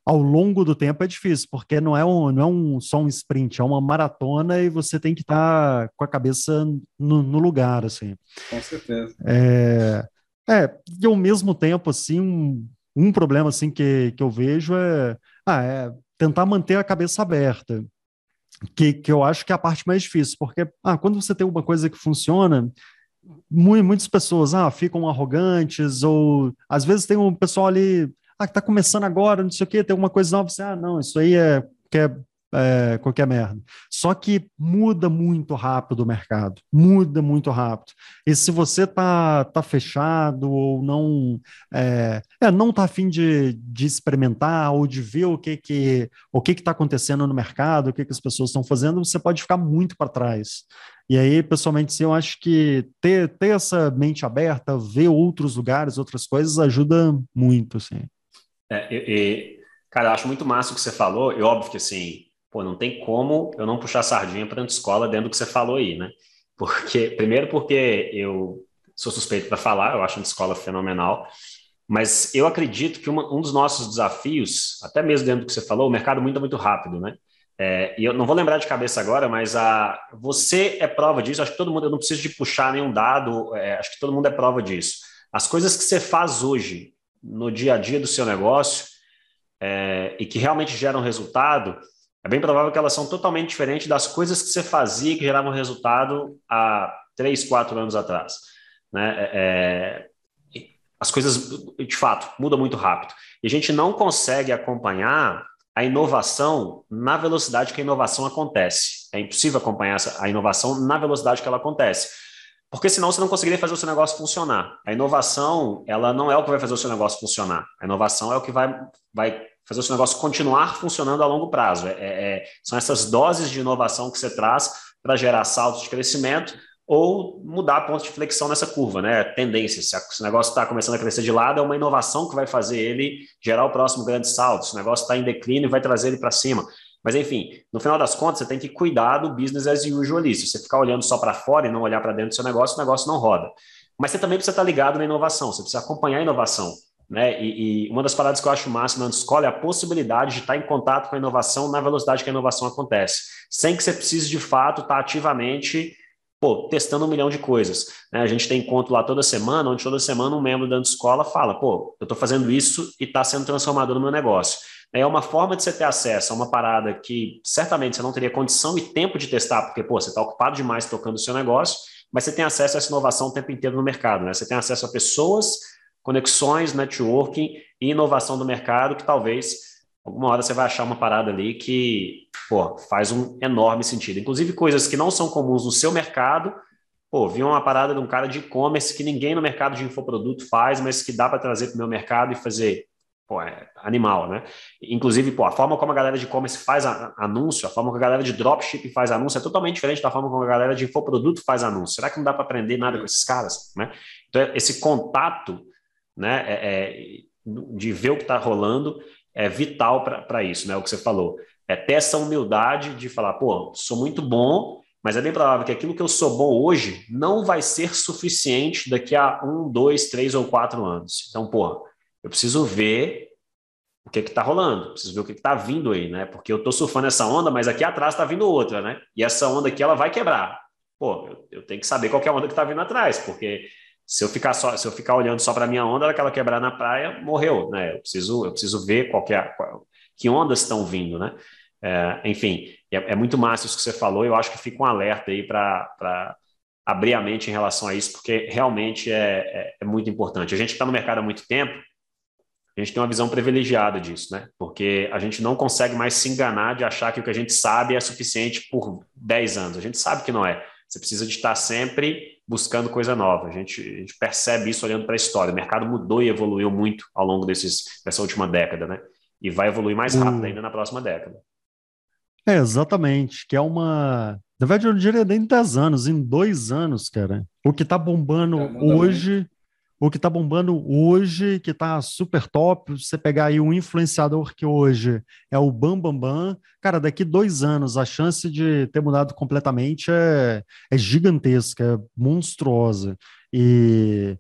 ao longo do tempo é difícil, porque não é, um, não é um, só um sprint, é uma maratona e você tem que estar tá com a cabeça no, no, lugar, assim. Com certeza. É, é, e ao mesmo tempo, assim, um, um problema assim que, que eu vejo é, ah, é tentar manter a cabeça aberta que, que eu acho que é a parte mais difícil, porque ah, quando você tem uma coisa que funciona, muitas pessoas ah, ficam arrogantes, ou às vezes tem um pessoal ali ah, que está começando agora, não sei o quê, tem alguma coisa nova, você, ah, não, isso aí é, que é é, qualquer merda. Só que muda muito rápido o mercado, muda muito rápido. E se você tá, tá fechado ou não é, é não tá afim de, de experimentar ou de ver o que que o que que está acontecendo no mercado, o que que as pessoas estão fazendo, você pode ficar muito para trás. E aí, pessoalmente, sim, eu acho que ter, ter essa mente aberta, ver outros lugares, outras coisas, ajuda muito, assim. É, e, e, cara, eu acho muito massa o que você falou, e óbvio que, assim, pô, não tem como eu não puxar sardinha para a escola dentro do que você falou aí, né? Porque, primeiro porque eu sou suspeito para falar, eu acho a escola fenomenal, mas eu acredito que uma, um dos nossos desafios, até mesmo dentro do que você falou, o mercado muda muito rápido, né? É, e eu não vou lembrar de cabeça agora, mas a, você é prova disso. Acho que todo mundo, eu não preciso de puxar nenhum dado, é, acho que todo mundo é prova disso. As coisas que você faz hoje, no dia a dia do seu negócio, é, e que realmente geram resultado, é bem provável que elas são totalmente diferentes das coisas que você fazia que geravam resultado há três, quatro anos atrás. Né? É, é as coisas, de fato, mudam muito rápido. E a gente não consegue acompanhar a inovação na velocidade que a inovação acontece. É impossível acompanhar a inovação na velocidade que ela acontece. Porque senão você não conseguiria fazer o seu negócio funcionar. A inovação, ela não é o que vai fazer o seu negócio funcionar. A inovação é o que vai, vai fazer o seu negócio continuar funcionando a longo prazo. É, é, são essas doses de inovação que você traz para gerar saltos de crescimento ou mudar ponto de flexão nessa curva, né? Tendência. Se o negócio está começando a crescer de lado, é uma inovação que vai fazer ele gerar o próximo grande salto. Se o negócio está em declínio, vai trazer ele para cima. Mas, enfim, no final das contas, você tem que cuidar do business as usual ali. Se você ficar olhando só para fora e não olhar para dentro do seu negócio, o negócio não roda. Mas você também precisa estar ligado na inovação, você precisa acompanhar a inovação. Né? E, e uma das paradas que eu acho máxima na escola é a possibilidade de estar em contato com a inovação na velocidade que a inovação acontece, sem que você precise de fato estar ativamente pô, testando um milhão de coisas. Né? A gente tem encontro lá toda semana, onde toda semana um membro da escola fala, pô, eu estou fazendo isso e está sendo transformador no meu negócio. É uma forma de você ter acesso a uma parada que certamente você não teria condição e tempo de testar, porque pô, você está ocupado demais tocando o seu negócio, mas você tem acesso a essa inovação o tempo inteiro no mercado. Né? Você tem acesso a pessoas, conexões, networking e inovação do mercado que talvez alguma hora você vai achar uma parada ali que pô, faz um enorme sentido. Inclusive coisas que não são comuns no seu mercado. Pô, vi uma parada de um cara de e-commerce que ninguém no mercado de infoproduto faz, mas que dá para trazer para o meu mercado e fazer pô, é animal, né? Inclusive, pô, a forma como a galera de e-commerce faz anúncio, a forma como a galera de dropship faz anúncio é totalmente diferente da forma como a galera de infoproduto faz anúncio. Será que não dá para aprender nada com esses caras, né? Então, esse contato, né, é, é, de ver o que está rolando é vital para isso, né? O que você falou. É ter essa humildade de falar, pô, sou muito bom, mas é bem provável que aquilo que eu sou bom hoje não vai ser suficiente daqui a um, dois, três ou quatro anos. Então, pô, eu preciso ver o que está rolando, preciso ver o que está vindo aí, né? Porque eu estou surfando essa onda, mas aqui atrás está vindo outra, né? E essa onda aqui ela vai quebrar. Pô, eu, eu tenho que saber qual é a onda que está vindo atrás, porque se eu ficar só, se eu ficar olhando só para minha onda, ela que ela quebrar na praia, morreu, né? Eu preciso, eu preciso ver qual que, é, qual, que ondas estão vindo, né? É, enfim, é, é, muito massa isso que você falou. Eu acho que fica um alerta aí para abrir a mente em relação a isso, porque realmente é, é, é muito importante. A gente está no mercado há muito tempo, a gente tem uma visão privilegiada disso, né? Porque a gente não consegue mais se enganar de achar que o que a gente sabe é suficiente por 10 anos. A gente sabe que não é. Você precisa de estar sempre buscando coisa nova. A gente, a gente percebe isso olhando para a história. O mercado mudou e evoluiu muito ao longo desses, dessa última década, né? E vai evoluir mais rápido ainda na próxima década. É, exatamente. Que é uma. Na verdade, eu diria nem em 10 anos, em dois anos, cara. O que está bombando é, hoje o que está bombando hoje, que está super top, você pegar aí um influenciador que hoje é o Bam Bam Bam, cara, daqui dois anos a chance de ter mudado completamente é, é gigantesca, é monstruosa. E,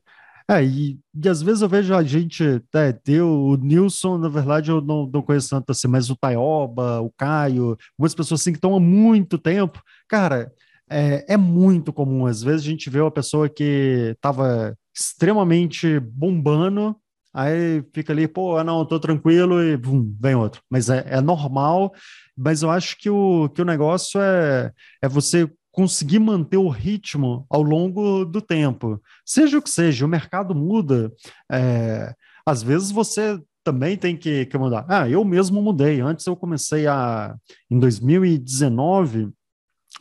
é, e, e, às vezes eu vejo a gente, é, ter o, Nilson, na verdade eu não, não conheço tanto assim, mas o Taioba, o Caio, algumas pessoas assim que estão há muito tempo, cara, é, é muito comum. Às vezes a gente vê uma pessoa que estava extremamente bombando, aí fica ali, pô, não, tô tranquilo e bum, vem outro. Mas é, é normal, mas eu acho que o, que o negócio é, é você conseguir manter o ritmo ao longo do tempo. Seja o que seja, o mercado muda. É, às vezes você também tem que, que mudar. Ah, eu mesmo mudei. Antes eu comecei a. Em 2019,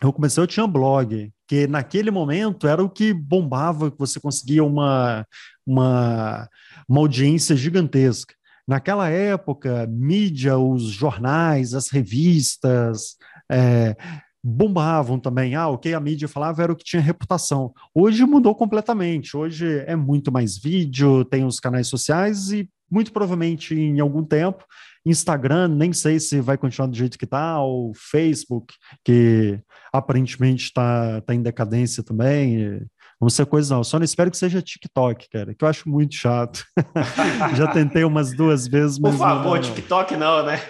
eu comecei, eu tinha blog, que naquele momento era o que bombava, que você conseguia uma, uma, uma audiência gigantesca. Naquela época, mídia, os jornais, as revistas, é, bombavam também. Ah, o que a mídia falava era o que tinha reputação. Hoje mudou completamente. Hoje é muito mais vídeo, tem os canais sociais e muito provavelmente em algum tempo Instagram, nem sei se vai continuar do jeito que está, o Facebook, que aparentemente está tá em decadência também. Vamos ser coisa não. Só não espero que seja TikTok, cara, que eu acho muito chato. Já tentei umas duas vezes, mas. Por favor, não, TikTok não, né?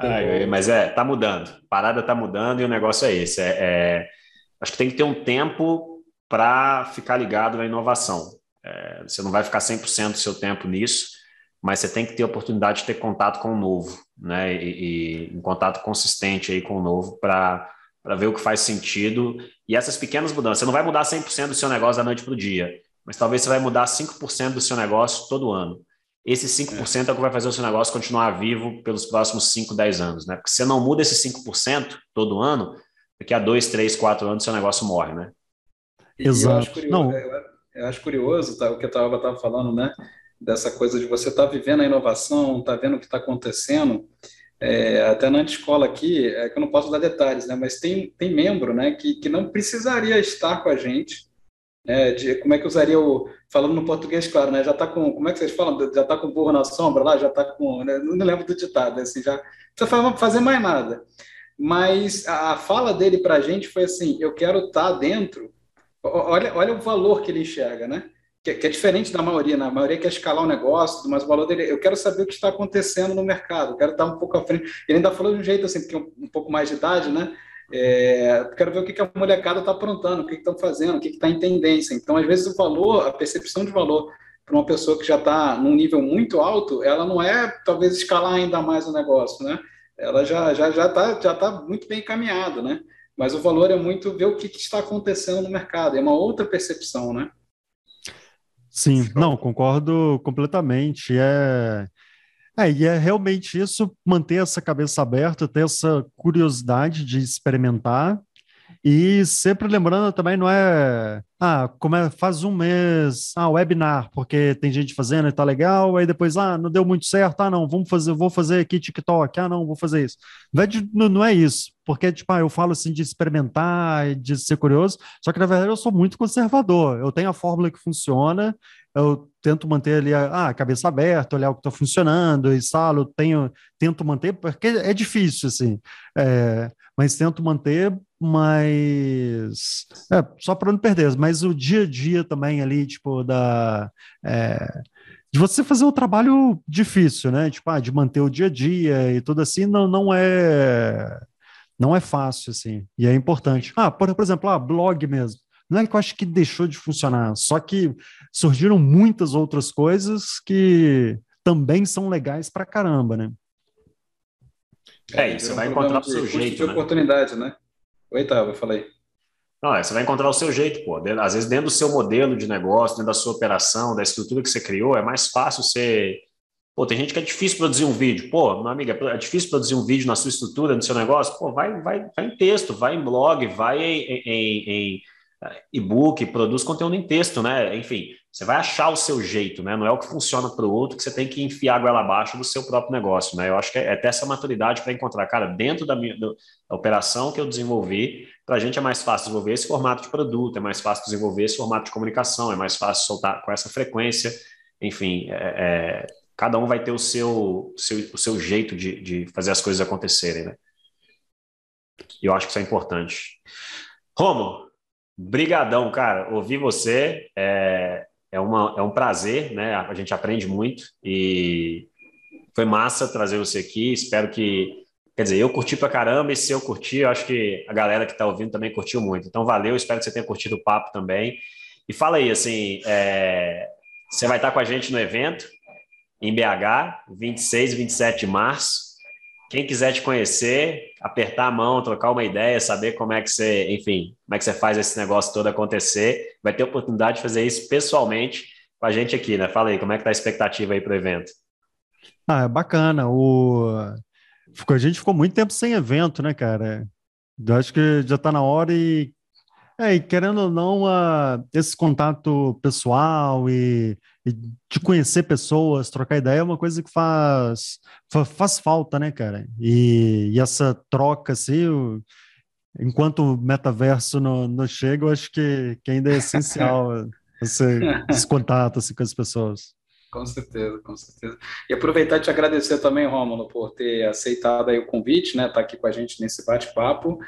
é. é. mas é, tá mudando. A parada tá mudando e o negócio é esse. É, é acho que tem que ter um tempo para ficar ligado na inovação. É, você não vai ficar 100% do seu tempo nisso, mas você tem que ter a oportunidade de ter contato com o novo, né? E, e um contato consistente aí com o novo para ver o que faz sentido. E essas pequenas mudanças, você não vai mudar 100% do seu negócio da noite para o dia, mas talvez você vai mudar 5% do seu negócio todo ano. Esse 5% é. é o que vai fazer o seu negócio continuar vivo pelos próximos 5, 10 anos, né? Porque se você não muda esse 5% todo ano, daqui a 2, 3, 4 anos seu negócio morre, né? Exato. Não. Eu, eu acho curioso tá, o que a Tava estava falando, né? Dessa coisa de você estar tá vivendo a inovação, tá vendo o que está acontecendo. É, até na escola aqui, é que eu não posso dar detalhes, né? Mas tem, tem membro, né? Que, que não precisaria estar com a gente, né, de como é que usaria o, falando no português, claro, né, já está com, como é que vocês falam, já está com burro na sombra lá, já está com, né, não lembro do ditado, assim, já não precisa fazer mais nada. Mas a fala dele para a gente foi assim, eu quero estar tá dentro, olha, olha o valor que ele enxerga, né, que, que, é diferente da maioria, né? a maioria quer escalar o um negócio, mas o valor dele, eu quero saber o que está acontecendo no mercado, quero estar um pouco à frente, ele ainda falou de um jeito assim, porque um, um pouco mais de idade, né, é, quero ver o que, que a molecada está aprontando, o que estão fazendo, o que está em tendência. Então, às vezes, o valor, a percepção de valor para uma pessoa que já está num nível muito alto, ela não é talvez escalar ainda mais o negócio, né? Ela já já já está já tá muito bem encaminhada, né? Mas o valor é muito ver o que, que está acontecendo no mercado, é uma outra percepção, né? Sim, não, concordo completamente. É, é, e é realmente isso, manter essa cabeça aberta, ter essa curiosidade de experimentar e sempre lembrando também, não é, ah, como é, faz um mês, ah, webinar, porque tem gente fazendo e tá legal, aí depois, ah, não deu muito certo, ah, não, vamos fazer, vou fazer aqui TikTok, ah, não, vou fazer isso. Não, não é isso, porque, tipo, ah, eu falo assim de experimentar, de ser curioso, só que na verdade eu sou muito conservador, eu tenho a fórmula que funciona, eu tento manter ali a, a cabeça aberta, olhar o que está funcionando, e salo, tenho, tento manter, porque é difícil, assim, é, mas tento manter mas é, só para não perder, mas o dia a dia também ali, tipo, da é, de você fazer o trabalho difícil, né? Tipo, ah, de manter o dia a dia e tudo assim, não, não é não é fácil, assim, e é importante. Ah, por, por exemplo, ah, blog mesmo. Não é que eu acho que deixou de funcionar, só que surgiram muitas outras coisas que também são legais pra caramba, né? É, você vai encontrar o seu jeito. De né? oportunidade, né? Oi, tá, eu falei. Não, é, você vai encontrar o seu jeito, pô. Às vezes, dentro do seu modelo de negócio, dentro da sua operação, da estrutura que você criou, é mais fácil você. Pô, tem gente que é difícil produzir um vídeo. Pô, meu amigo, é difícil produzir um vídeo na sua estrutura, no seu negócio. Pô, vai, vai, vai em texto, vai em blog, vai em, em e-book, produz conteúdo em texto, né? Enfim, você vai achar o seu jeito, né? Não é o que funciona para o outro que você tem que enfiar a goela abaixo do seu próprio negócio, né? Eu acho que é, é ter essa maturidade para encontrar, cara, dentro da, minha, da operação que eu desenvolvi, para a gente é mais fácil desenvolver esse formato de produto, é mais fácil desenvolver esse formato de comunicação, é mais fácil soltar com essa frequência, enfim, é, é, cada um vai ter o seu, seu o seu jeito de, de fazer as coisas acontecerem, né? E eu acho que isso é importante. Romo, Brigadão, cara. Ouvir você é, é, uma, é um prazer, né? A gente aprende muito e foi massa trazer você aqui. Espero que. Quer dizer, eu curti pra caramba e se eu curti, eu acho que a galera que tá ouvindo também curtiu muito. Então, valeu. Espero que você tenha curtido o papo também. E fala aí, assim, é, você vai estar com a gente no evento em BH, 26 e 27 de março. Quem quiser te conhecer, apertar a mão, trocar uma ideia, saber como é que você, enfim, como é que você faz esse negócio todo acontecer, vai ter oportunidade de fazer isso pessoalmente com a gente aqui, né? Fala aí, como é que tá a expectativa aí para o evento? Ah, é bacana. O... A gente ficou muito tempo sem evento, né, cara? Eu acho que já está na hora e, é, e querendo ou não, uh, esse contato pessoal e e de conhecer pessoas, trocar ideia é uma coisa que faz, faz falta, né, cara? E, e essa troca, assim, o, enquanto o metaverso não, não chega, eu acho que, que ainda é essencial esse, esse contato assim, com as pessoas. Com certeza, com certeza. E aproveitar e te agradecer também, Rômulo, por ter aceitado aí o convite, né? Estar tá aqui com a gente nesse bate-papo.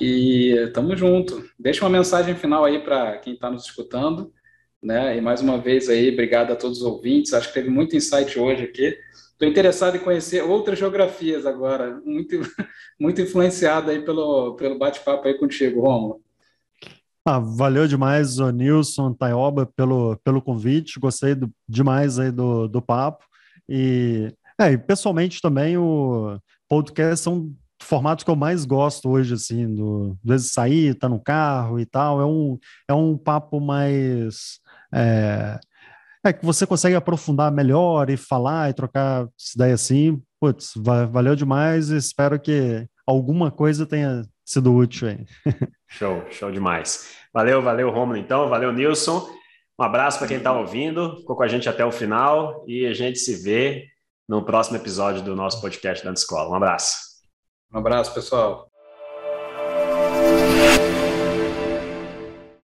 E tamo junto. Deixa uma mensagem final aí para quem está nos escutando né? E mais uma vez aí, obrigado a todos os ouvintes. Acho que teve muito insight hoje aqui. Estou interessado em conhecer outras geografias agora, muito, muito influenciado aí pelo, pelo bate-papo aí contigo, Romulo. Ah, valeu demais, o Nilson Taioba, pelo, pelo convite. Gostei do, demais aí do, do papo. E, é, e pessoalmente também o podcast são formatos que eu mais gosto hoje, assim, do, do sair, tá no carro e tal. É um, é um papo mais é, é que você consegue aprofundar melhor e falar e trocar ideia assim. Putz, valeu demais e espero que alguma coisa tenha sido útil aí. Show, show demais. Valeu, valeu, Romulo, então. Valeu, Nilson. Um abraço para quem está ouvindo, ficou com a gente até o final e a gente se vê no próximo episódio do nosso podcast da Escola. Um abraço. Um abraço, pessoal.